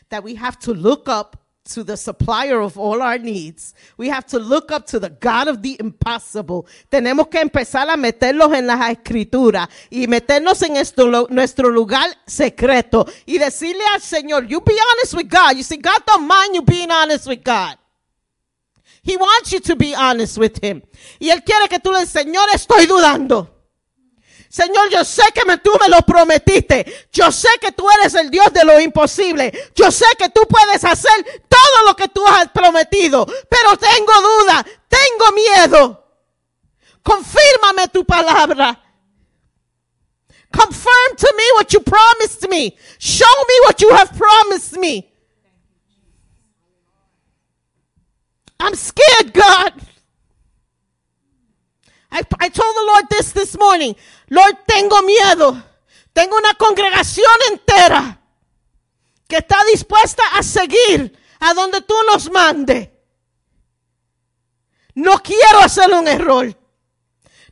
that we have to look up to the supplier of all our needs. We have to look up to the God of the impossible. Tenemos que empezar a meterlos en las escrituras y meternos en esto, nuestro lugar secreto y decirle al Señor, you be honest with God. You see, God don't mind you being honest with God. He wants you to be honest with him. Y él quiere que tú le digas, Señor, estoy dudando. Señor, yo sé que me, tú me lo prometiste. Yo sé que tú eres el Dios de lo imposible. Yo sé que tú puedes hacer todo lo que tú has prometido. Pero tengo duda, tengo miedo. Confírmame tu palabra. Confirm to me what you promised me. Show me what you have promised me. I'm scared, God. I, I told the Lord this this morning. Lord, tengo miedo. Tengo una congregación entera que está dispuesta a seguir a donde tú nos mande. No quiero hacer un error.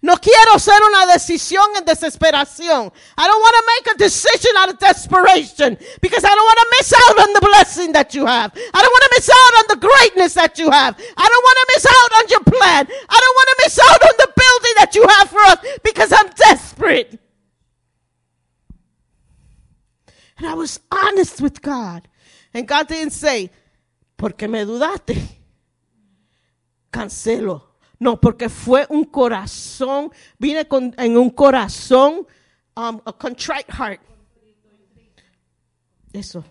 No quiero hacer una decisión en desesperación. I don't want to make a decision out of desperation because I don't want to miss out on the blessing that you have. I don't want to miss out on the greatness that you have. I don't want to miss out on your plan. I don't want to miss out on the building that you have for us because I'm desperate. And I was honest with God. And God didn't say, porque me dudaste, cancelo. No, porque fue un corazón, vine con, en un corazón um, a contrite heart. Eso.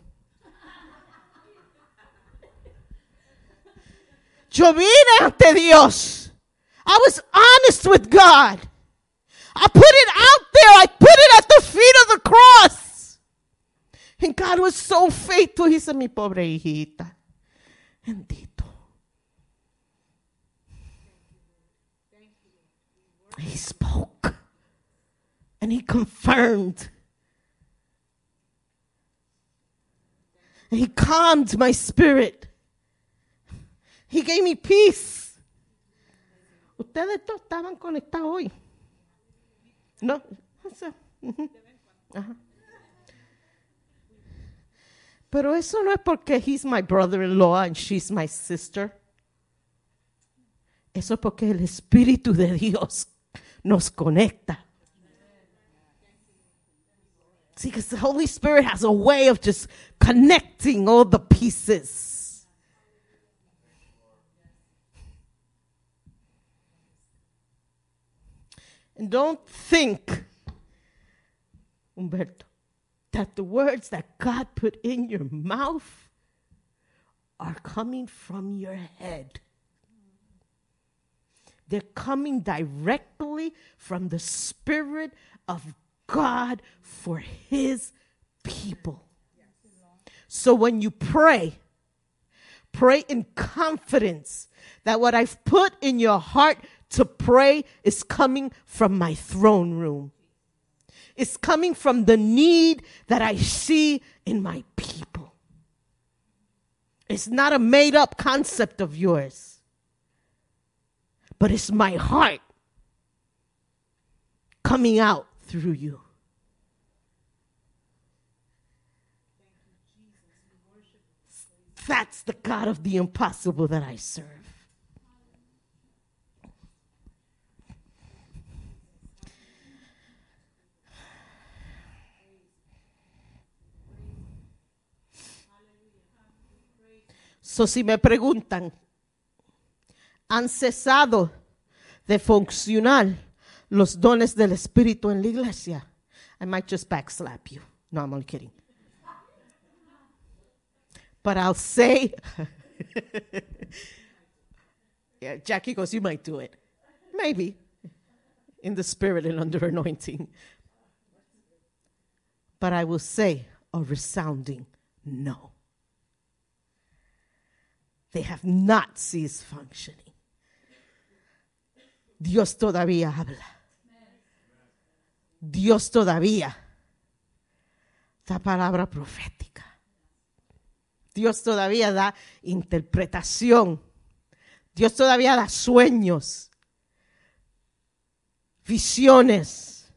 Yo vine ante Dios. I was honest with God. I put it out there. I put it at the feet of the cross. And God was so faithful. He said, mi pobre hijita. Bendito. He spoke. And he confirmed. And he calmed my spirit. He gave me peace. Ustedes todos estaban conectados hoy. No. Ajá. Pero eso no es porque he's my brother-in-law and she's my sister. Eso es porque el Espíritu de Dios nos conecta. See, because the Holy Spirit has a way of just connecting all the pieces. And don't think, Umberto, that the words that God put in your mouth are coming from your head. They're coming directly from the Spirit of God for His people. So when you pray, pray in confidence that what I've put in your heart to pray is coming from my throne room. It's coming from the need that I see in my people. It's not a made up concept of yours, but it's my heart coming out through you. That's the God of the impossible that I serve. So, si me preguntan, ¿han cesado de funcionar los dones del Espíritu en la iglesia? I might just backslap you. No, I'm only kidding. But I'll say, [LAUGHS] yeah, Jackie goes, you might do it. Maybe. In the spirit and under anointing. But I will say a resounding no. They have not ceased functioning. Dios todavía habla. Dios todavía da palabra profética. Dios todavía da interpretación. Dios todavía da sueños, visiones.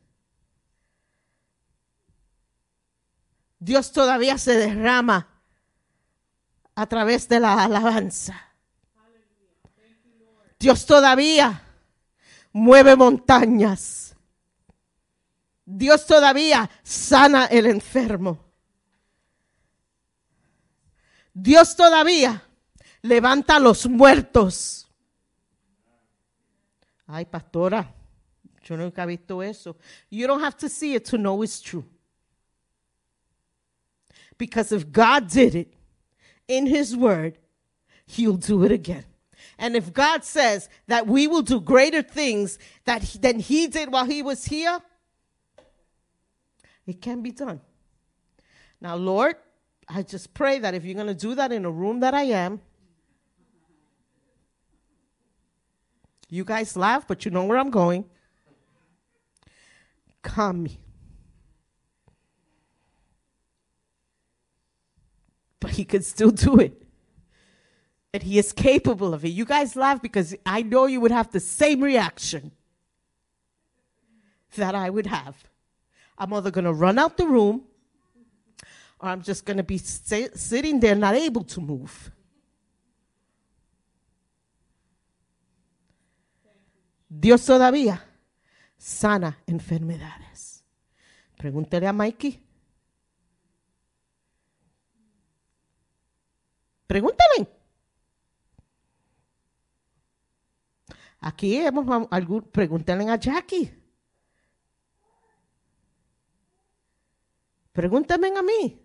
Dios todavía se derrama a través de la alabanza. Dios todavía mueve montañas. Dios todavía sana el enfermo. Dios todavía levanta los muertos. Ay, pastora, yo nunca he visto eso. You don't have to see it to know it's true. Because if God did it in His Word, He'll do it again. And if God says that we will do greater things that he, than He did while He was here, it can be done. Now, Lord, I just pray that if you're going to do that in a room that I am, you guys laugh, but you know where I'm going. Calm me. But he could still do it. And he is capable of it. You guys laugh because I know you would have the same reaction that I would have. I'm either going to run out the room or I'm just going to be si- sitting there not able to move. Dios todavía sana enfermedades. Pregúntele a Mikey. Pregúntale. Aquí hemos algún, pregúntale a Jackie. Pregúntame a mí.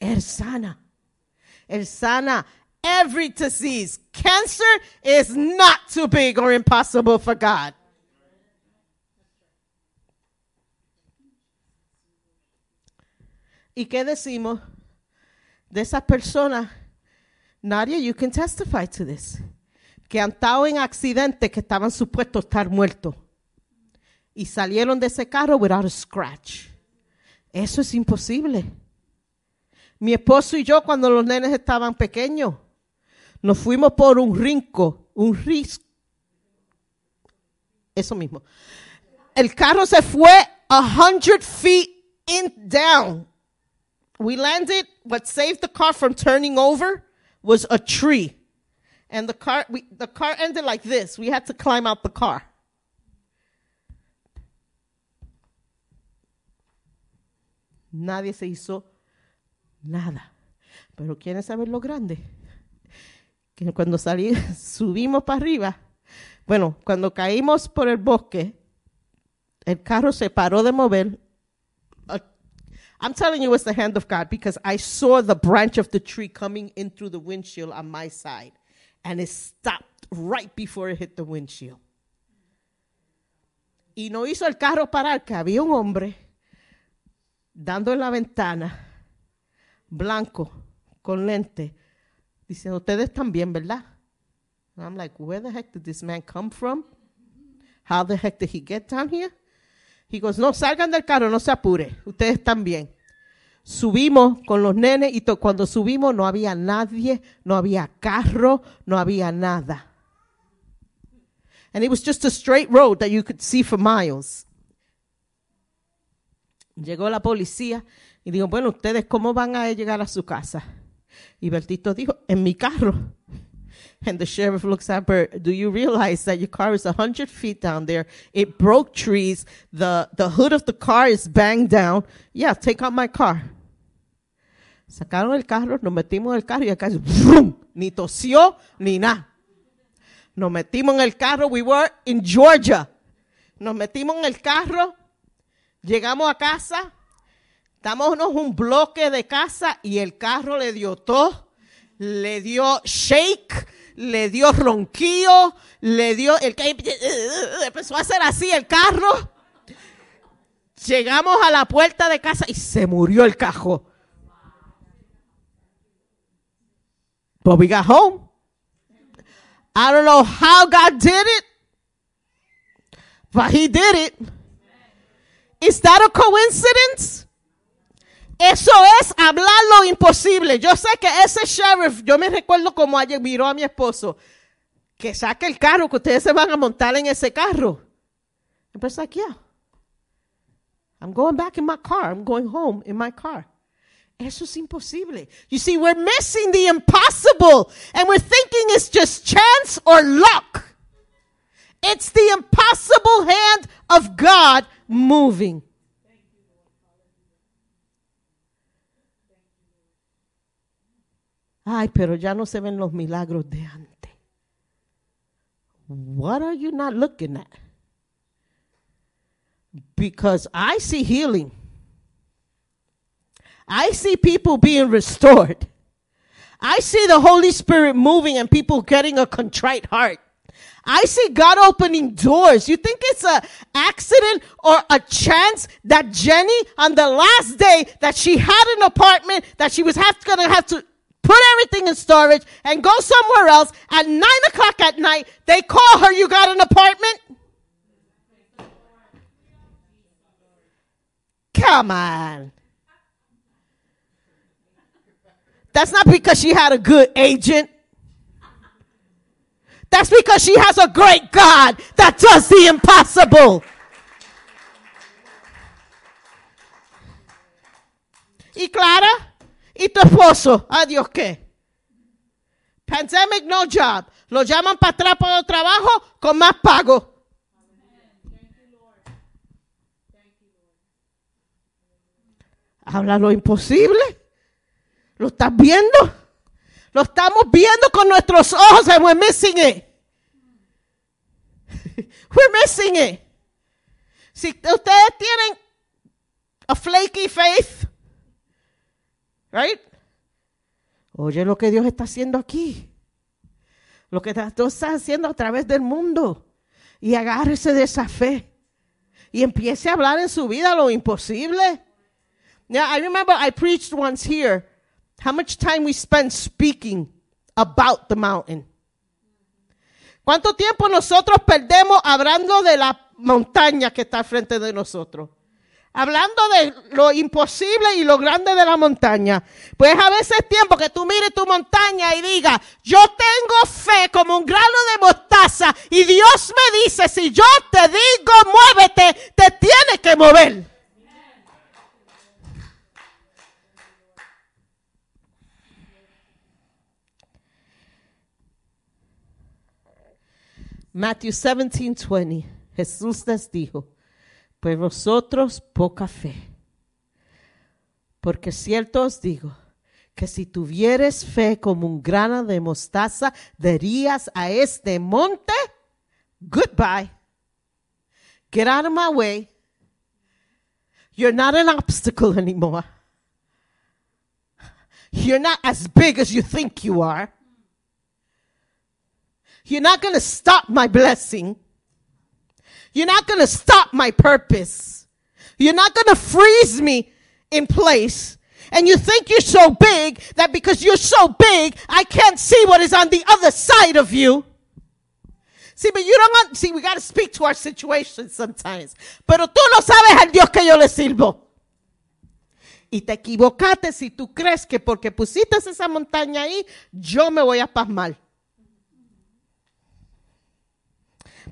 Él sana. Él sana every disease. Cancer is not too big or impossible for God. ¿Y qué decimos de esas personas? Nadia, you can testify to this. Que han estado en accidentes que estaban supuestos estar muertos. Y salieron de ese carro without a scratch. Eso es imposible. Mi esposo y yo, cuando los nenes estaban pequeños, nos fuimos por un rinco, un risco. Eso mismo. El carro se fue a hundred feet in down. We landed. What saved the car from turning over was a tree, and the car we, the car ended like this. We had to climb out the car. Nadie se hizo nada. Pero ¿quieren saber lo grande? Que cuando salí, [LAUGHS] subimos para arriba, bueno, cuando caímos por el bosque, el carro se paró de mover. Uh, I'm telling you it's the hand of God because I saw the branch of the tree coming in through the windshield on my side and it stopped right before it hit the windshield. Y no hizo el carro parar, que había un hombre dando en la ventana, blanco, con lente, diciendo, ustedes también, ¿verdad? And I'm like, where the heck did this man come from? How the heck did he get down here? He goes, no, salgan del carro, no se apure, ustedes también. Subimos con los nenes y cuando subimos no había nadie, no había carro, no había nada. And it was just a straight road that you could see for miles. Llegó la policía y dijo, bueno, ¿ustedes cómo van a llegar a su casa? Y Bertito dijo, en mi carro. And the sheriff looks at Bert, do you realize that your car is 100 feet down there? It broke trees. The, the hood of the car is banged down. Yeah, take out my car. Sacaron el carro, nos metimos en el carro y acá ¡vrum! ni tosió ni nada. Nos metimos en el carro, we were in Georgia. Nos metimos en el carro, llegamos a casa, dámonos un bloque de casa y el carro le dio todo, le dio shake, le dio ronquillo, le dio el empezó a hacer así el carro. Llegamos a la puerta de casa y se murió el cajón. But we got home. I don't know how God did it, but He did it. Is that a coincidence? Eso es hablar lo imposible. Yo sé que ese sheriff, yo me recuerdo como ayer miró a mi esposo, que saque el carro, que ustedes se van a montar en ese carro. And Bert's like, yeah. I'm going back in my car. I'm going home in my car. Eso es imposible. You see, we're missing the impossible and we're thinking it's just chance or luck. It's the impossible hand of God moving. Ay, pero ya no se ven los milagros de antes. What are you not looking at? Because I see healing. I see people being restored. I see the Holy Spirit moving and people getting a contrite heart. I see God opening doors. You think it's a accident or a chance that Jenny on the last day that she had an apartment that she was have, gonna have to put everything in storage and go somewhere else at nine o'clock at night, they call her, you got an apartment? Come on. That's not because she had a good agent. That's because she has a great God that does the impossible. ¿Y Clara? ¿Y tu esposo? Adiós, ¿qué? Pandemic, no job. Lo llaman para atrás para el trabajo con más pago. Habla lo imposible. ¿Lo estás viendo? Lo estamos viendo con nuestros ojos and we're missing it. [LAUGHS] we're missing it. Si ustedes tienen a flaky faith. Right? Oye lo que Dios está haciendo aquí. Lo que Dios está haciendo a través del mundo. Y agárrese de esa fe. Y empiece a hablar en su vida lo imposible. Now, I remember I preached once here how much time we spend speaking about the mountain. ¿Cuánto tiempo nosotros perdemos hablando de la montaña que está frente de nosotros? Hablando de lo imposible y lo grande de la montaña. Pues a veces es tiempo que tú mires tu montaña y digas, yo tengo fe como un grano de mostaza y Dios me dice, si yo te digo muévete, te tienes que mover. Matthew 17, 20. Jesús les dijo, pues vosotros poca fe. Porque cierto os digo, que si tuvieres fe como un grano de mostaza, dirías a este monte, goodbye. Get out of my way. You're not an obstacle anymore. You're not as big as you think you are. You're not going to stop my blessing. You're not going to stop my purpose. You're not going to freeze me in place. And you think you're so big that because you're so big, I can't see what is on the other side of you. See, but you don't want, see, we got to speak to our situation sometimes. Pero tú no sabes al Dios que yo le sirvo. Y te equivocaste si tú crees que porque pusiste esa montaña ahí, yo me voy a pasmar.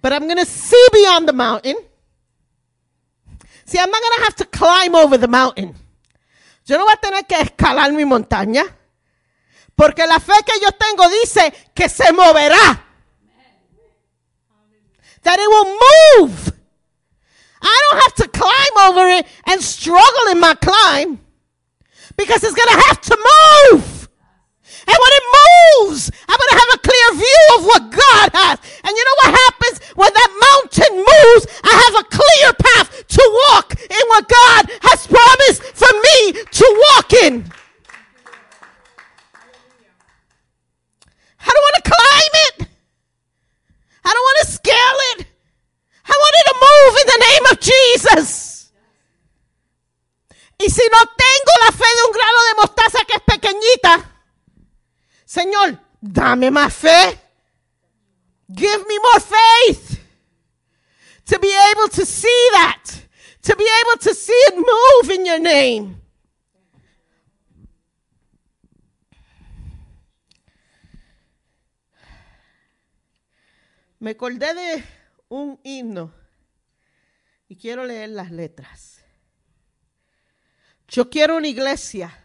But I'm going to see beyond the mountain. See, I'm not going to have to climb over the mountain. Yo no voy a tener que escalar mi montaña. Porque la fe que yo tengo dice que se moverá. That it will move. I don't have to climb over it and struggle in my climb. Because it's going to have to move. And when it moves, I'm going to have a clear view of what God has. And you know what happens when that mountain moves? I have a clear path to walk in what God has promised for me to walk in. I don't want to climb it. I don't want to scale it. I want it to move in the name of Jesus. Y si no tengo la fe de un grano de mostaza que es pequeñita, Señor, dame más fe. Give me more faith to be able to see that, to be able to see it move in your name. Me acordé de un himno y quiero leer las letras. Yo quiero una iglesia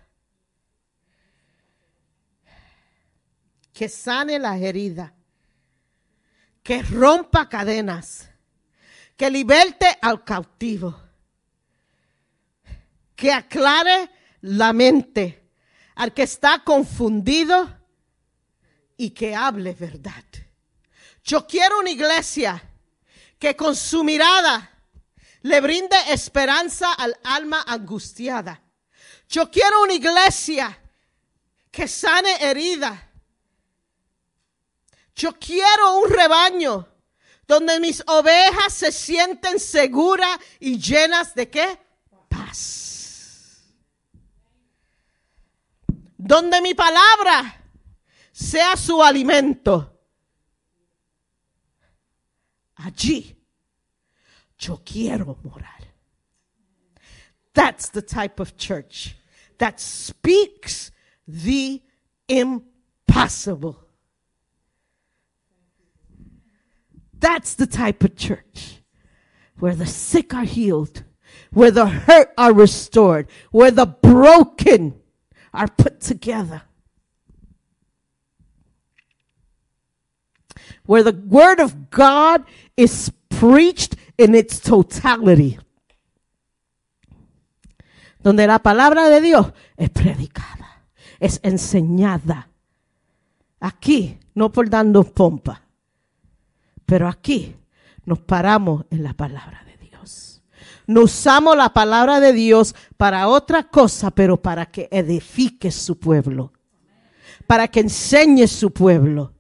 que sane las heridas, que rompa cadenas, que liberte al cautivo, que aclare la mente al que está confundido y que hable verdad. Yo quiero una iglesia que con su mirada le brinde esperanza al alma angustiada. Yo quiero una iglesia que sane heridas yo quiero un rebaño donde mis ovejas se sienten seguras y llenas de qué? Paz. Donde mi palabra sea su alimento. Allí yo quiero morar. That's the type of church that speaks the impossible. That's the type of church where the sick are healed, where the hurt are restored, where the broken are put together. Where the word of God is preached in its totality. Donde la palabra de Dios es predicada, es enseñada. Aquí, no por dando pompa pero aquí nos paramos en la palabra de Dios. no usamos la palabra de Dios para otra cosa, pero para que edifique su pueblo, para que enseñe su pueblo,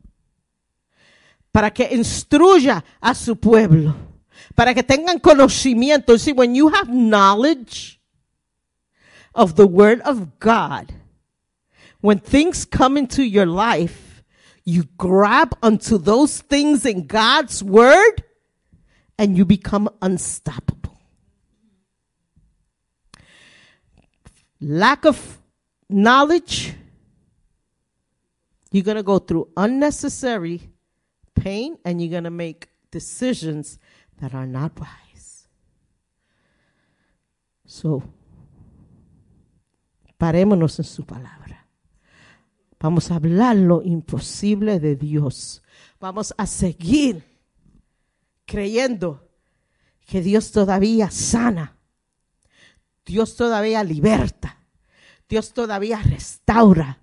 para que instruya a su pueblo, para que tengan conocimiento. See, when you have knowledge of the word of God, when things come into your life, you grab onto those things in God's word and you become unstoppable. Lack of knowledge, you're going to go through unnecessary pain and you're going to make decisions that are not wise. So, parémonos en su palabra. Vamos a hablar lo imposible de Dios. Vamos a seguir creyendo que Dios todavía sana. Dios todavía liberta. Dios todavía restaura.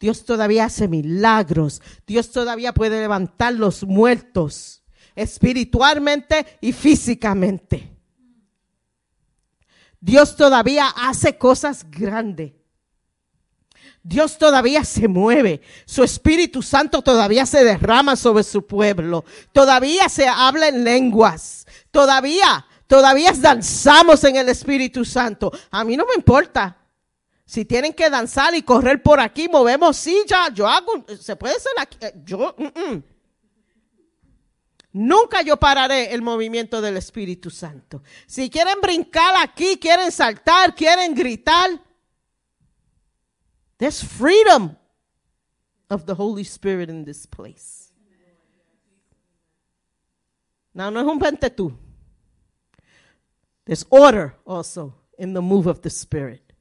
Dios todavía hace milagros. Dios todavía puede levantar los muertos espiritualmente y físicamente. Dios todavía hace cosas grandes. Dios todavía se mueve. Su Espíritu Santo todavía se derrama sobre su pueblo. Todavía se habla en lenguas. Todavía, todavía danzamos en el Espíritu Santo. A mí no me importa. Si tienen que danzar y correr por aquí, movemos silla, yo hago, se puede hacer aquí, eh, yo, mm, mm. Nunca yo pararé el movimiento del Espíritu Santo. Si quieren brincar aquí, quieren saltar, quieren gritar, there's freedom of the Holy Spirit in this place. Now, no es un. There's order also in the move of the Spirit.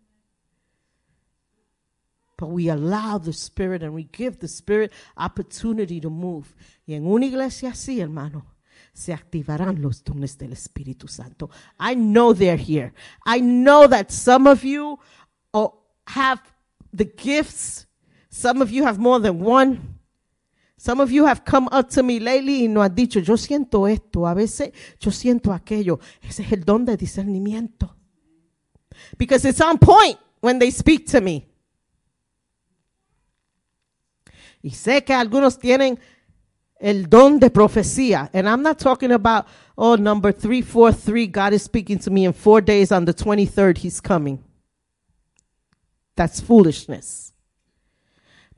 But we allow the Spirit and we give the Spirit opportunity to move. Y en una iglesia así, hermano, se activarán los dones del Espíritu Santo. I know they're here. I know that some of you have the gifts. Some of you have more than one. Some of you have come up to me lately y no han dicho, yo siento esto, a veces yo siento aquello. Ese es el don de discernimiento. Because it's on point when they speak to me. Y sé que algunos tienen el don de profecía. And I'm not talking about, oh, number 343, God is speaking to me in four days. On the 23rd, He's coming. That's foolishness.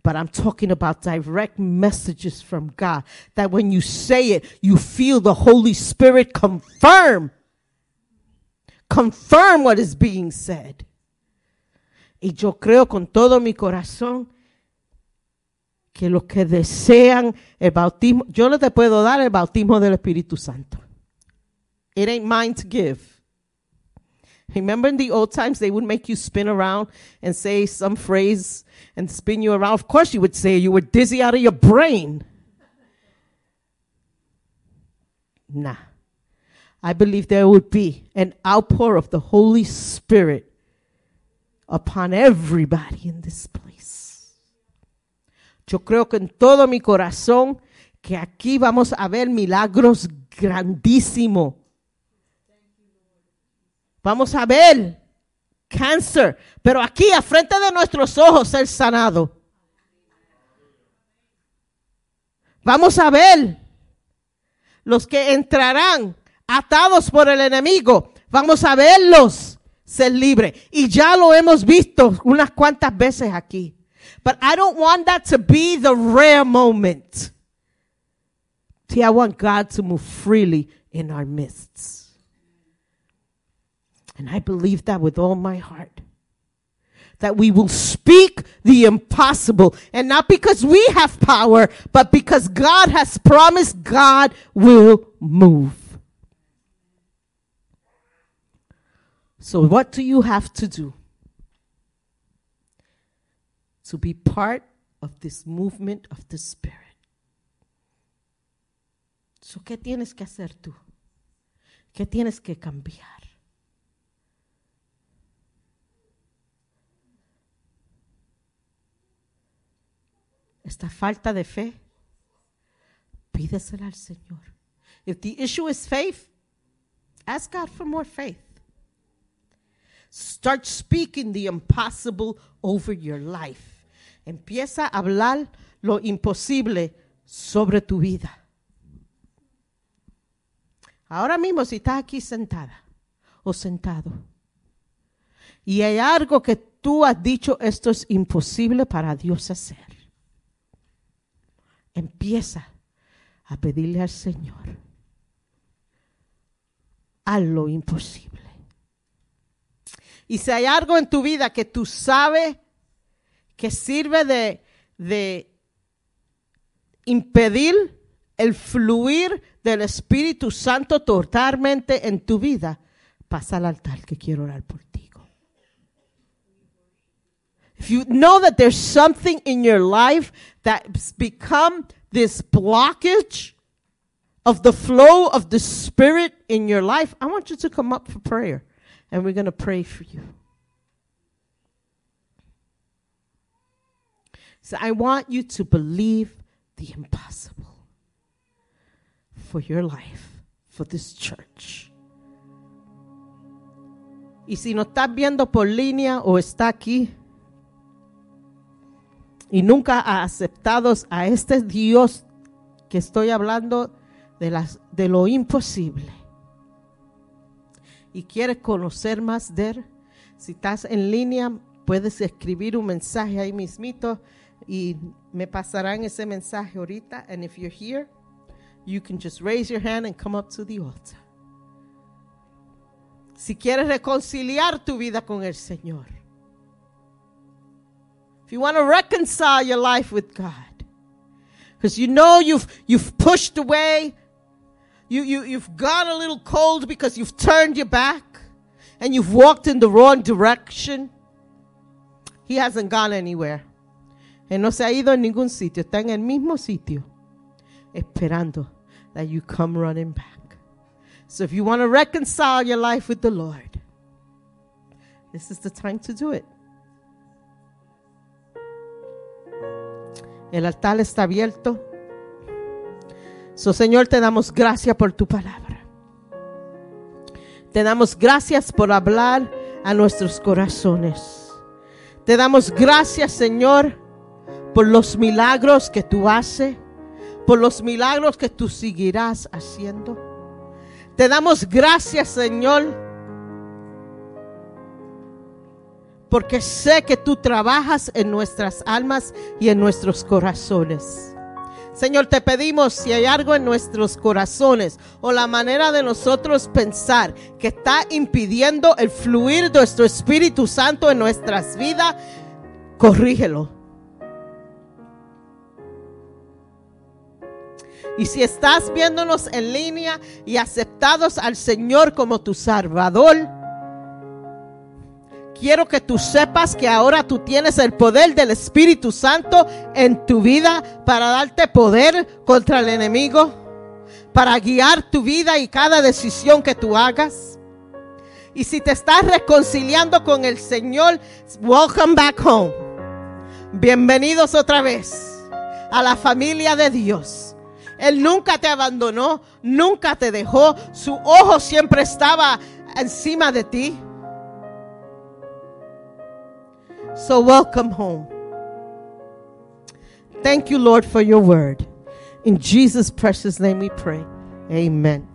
But I'm talking about direct messages from God that when you say it, you feel the Holy Spirit confirm. Confirm what is being said. Y yo creo con todo mi corazón que los que desean el bautismo, yo no te puedo dar el bautismo del Espíritu Santo. It ain't mine to give. Remember in the old times they would make you spin around and say some phrase and spin you around. Of course you would say you were dizzy out of your brain. Nah. I believe there would be an outpour of the Holy Spirit upon everybody in this place. Yo creo que en todo mi corazón que aquí vamos a ver milagros grandísimos. Vamos a ver cáncer, pero aquí a frente de nuestros ojos ser sanado. Vamos a ver los que entrarán atados por el enemigo. Vamos a verlos ser libres. Y ya lo hemos visto unas cuantas veces aquí. But I don't want that to be the rare moment. See, I want God to move freely in our midst. And I believe that with all my heart. That we will speak the impossible. And not because we have power, but because God has promised God will move. So, what do you have to do to be part of this movement of the Spirit? So, ¿qué tienes que hacer tú? ¿Qué tienes que cambiar? Esta falta de fe, pídesela al Señor. If the issue is faith, ask God for more faith. Start speaking the impossible over your life. Empieza a hablar lo imposible sobre tu vida. Ahora mismo si estás aquí sentada o sentado y hay algo que tú has dicho esto es imposible para Dios hacer. Empieza a pedirle al Señor. Haz lo imposible. Y si hay algo en tu vida que tú sabes que sirve de, de impedir el fluir del Espíritu Santo totalmente en tu vida, pasa al altar que quiero orar por ti. If you know that there's something in your life that's become this blockage of the flow of the Spirit in your life, I want you to come up for prayer and we're going to pray for you. So I want you to believe the impossible for your life, for this church. Y si no estás viendo por línea o está aquí y nunca ha aceptado a este Dios que estoy hablando de, las, de lo imposible y quieres conocer más de él, si estás en línea, puedes escribir un mensaje ahí mismito y me pasarán ese mensaje ahorita. And if you're here, you can just raise your hand and come up to the altar. Si quieres reconciliar tu vida con el Señor. You want to reconcile your life with God. Because you know you've, you've pushed away. You, you, you've gone a little cold because you've turned your back and you've walked in the wrong direction. He hasn't gone anywhere. Él no se ha ido a ningún sitio. Está en el mismo sitio. Esperando that you come running back. So if you want to reconcile your life with the Lord, this is the time to do it. El altar está abierto. So, Señor, te damos gracias por tu palabra. Te damos gracias por hablar a nuestros corazones. Te damos gracias, Señor, por los milagros que tú haces, por los milagros que tú seguirás haciendo. Te damos gracias, Señor, porque sé que tú trabajas en nuestras almas y en nuestros corazones. Señor, te pedimos si hay algo en nuestros corazones o la manera de nosotros pensar que está impidiendo el fluir de nuestro Espíritu Santo en nuestras vidas, corrígelo. Y si estás viéndonos en línea y aceptados al Señor como tu Salvador, quiero que tú sepas que ahora tú tienes el poder del Espíritu Santo en tu vida para darte poder contra el enemigo, para guiar tu vida y cada decisión que tú hagas. Y si te estás reconciliando con el Señor, welcome back home. Bienvenidos otra vez a la familia de Dios. Él nunca te abandonó, nunca te dejó. Su ojo siempre estaba encima de ti. So welcome home. Thank you, Lord, for your word. In Jesus' precious name we pray. Amen.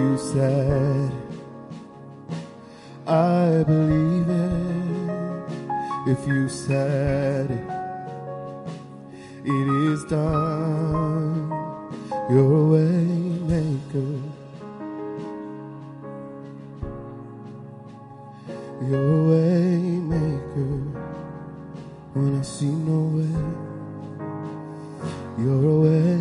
you said. I believe it if you said it is done. Your way maker. Your way maker. When I see no way, your way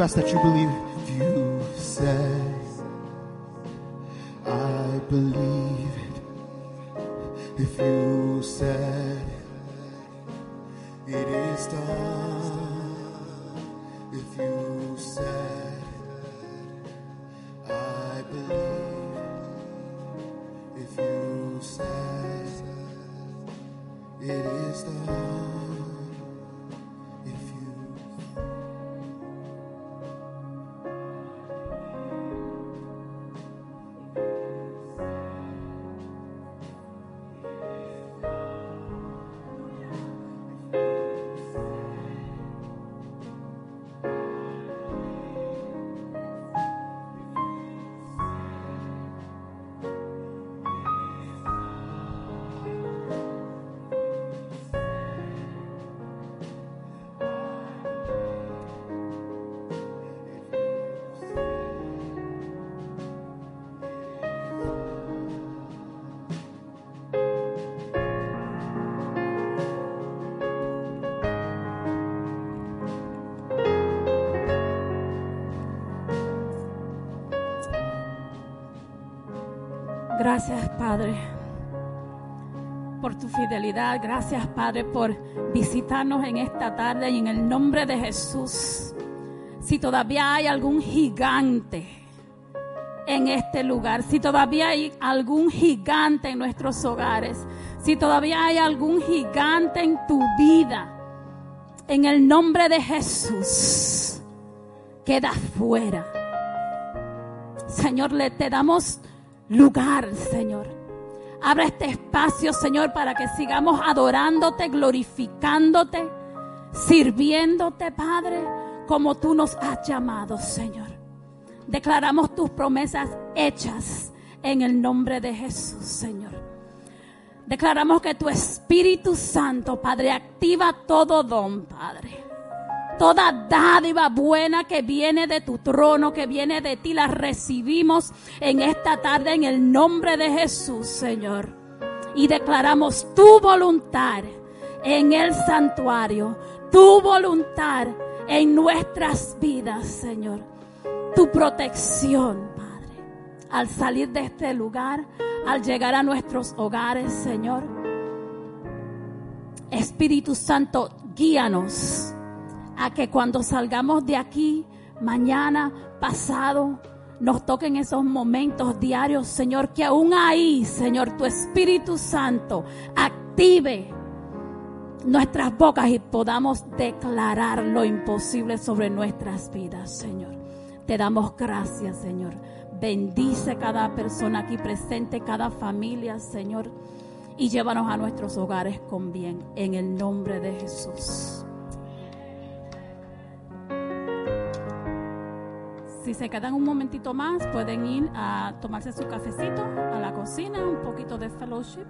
Confess that you believe. Gracias, Padre, por visitarnos en esta tarde y en el nombre de Jesús. si todavía hay algún gigante en este lugar, si todavía hay algún gigante en nuestros hogares, si todavía hay algún gigante en tu vida, en el nombre de Jesús, queda fuera. Señor, le te damos lugar, Señor. Abra este espacio, Señor, para que sigamos adorándote, glorificándote, sirviéndote, Padre, como tú nos has llamado, Señor. Declaramos tus promesas hechas en el nombre de Jesús, Señor. Declaramos que tu Espíritu Santo, Padre, activa todo don, Padre. Toda dádiva buena que viene de tu trono, que viene de ti, la recibimos en esta tarde en el nombre de Jesús, Señor. Y declaramos tu voluntad en el santuario, tu voluntad en nuestras vidas, Señor. Tu protección, Padre, al salir de este lugar, al llegar a nuestros hogares, Señor. Espíritu Santo, guíanos a que cuando salgamos de aquí, mañana, pasado, nos toquen esos momentos diarios, Señor, que aún ahí, Señor, tu Espíritu Santo active nuestras bocas y podamos declarar lo imposible sobre nuestras vidas, Señor. Te damos gracias, Señor. Bendice cada persona aquí presente, cada familia, Señor. Y llévanos a nuestros hogares con bien. En el nombre de Jesús. Si se quedan un momentito más, pueden ir a tomarse su cafecito a la cocina, un poquito de fellowship.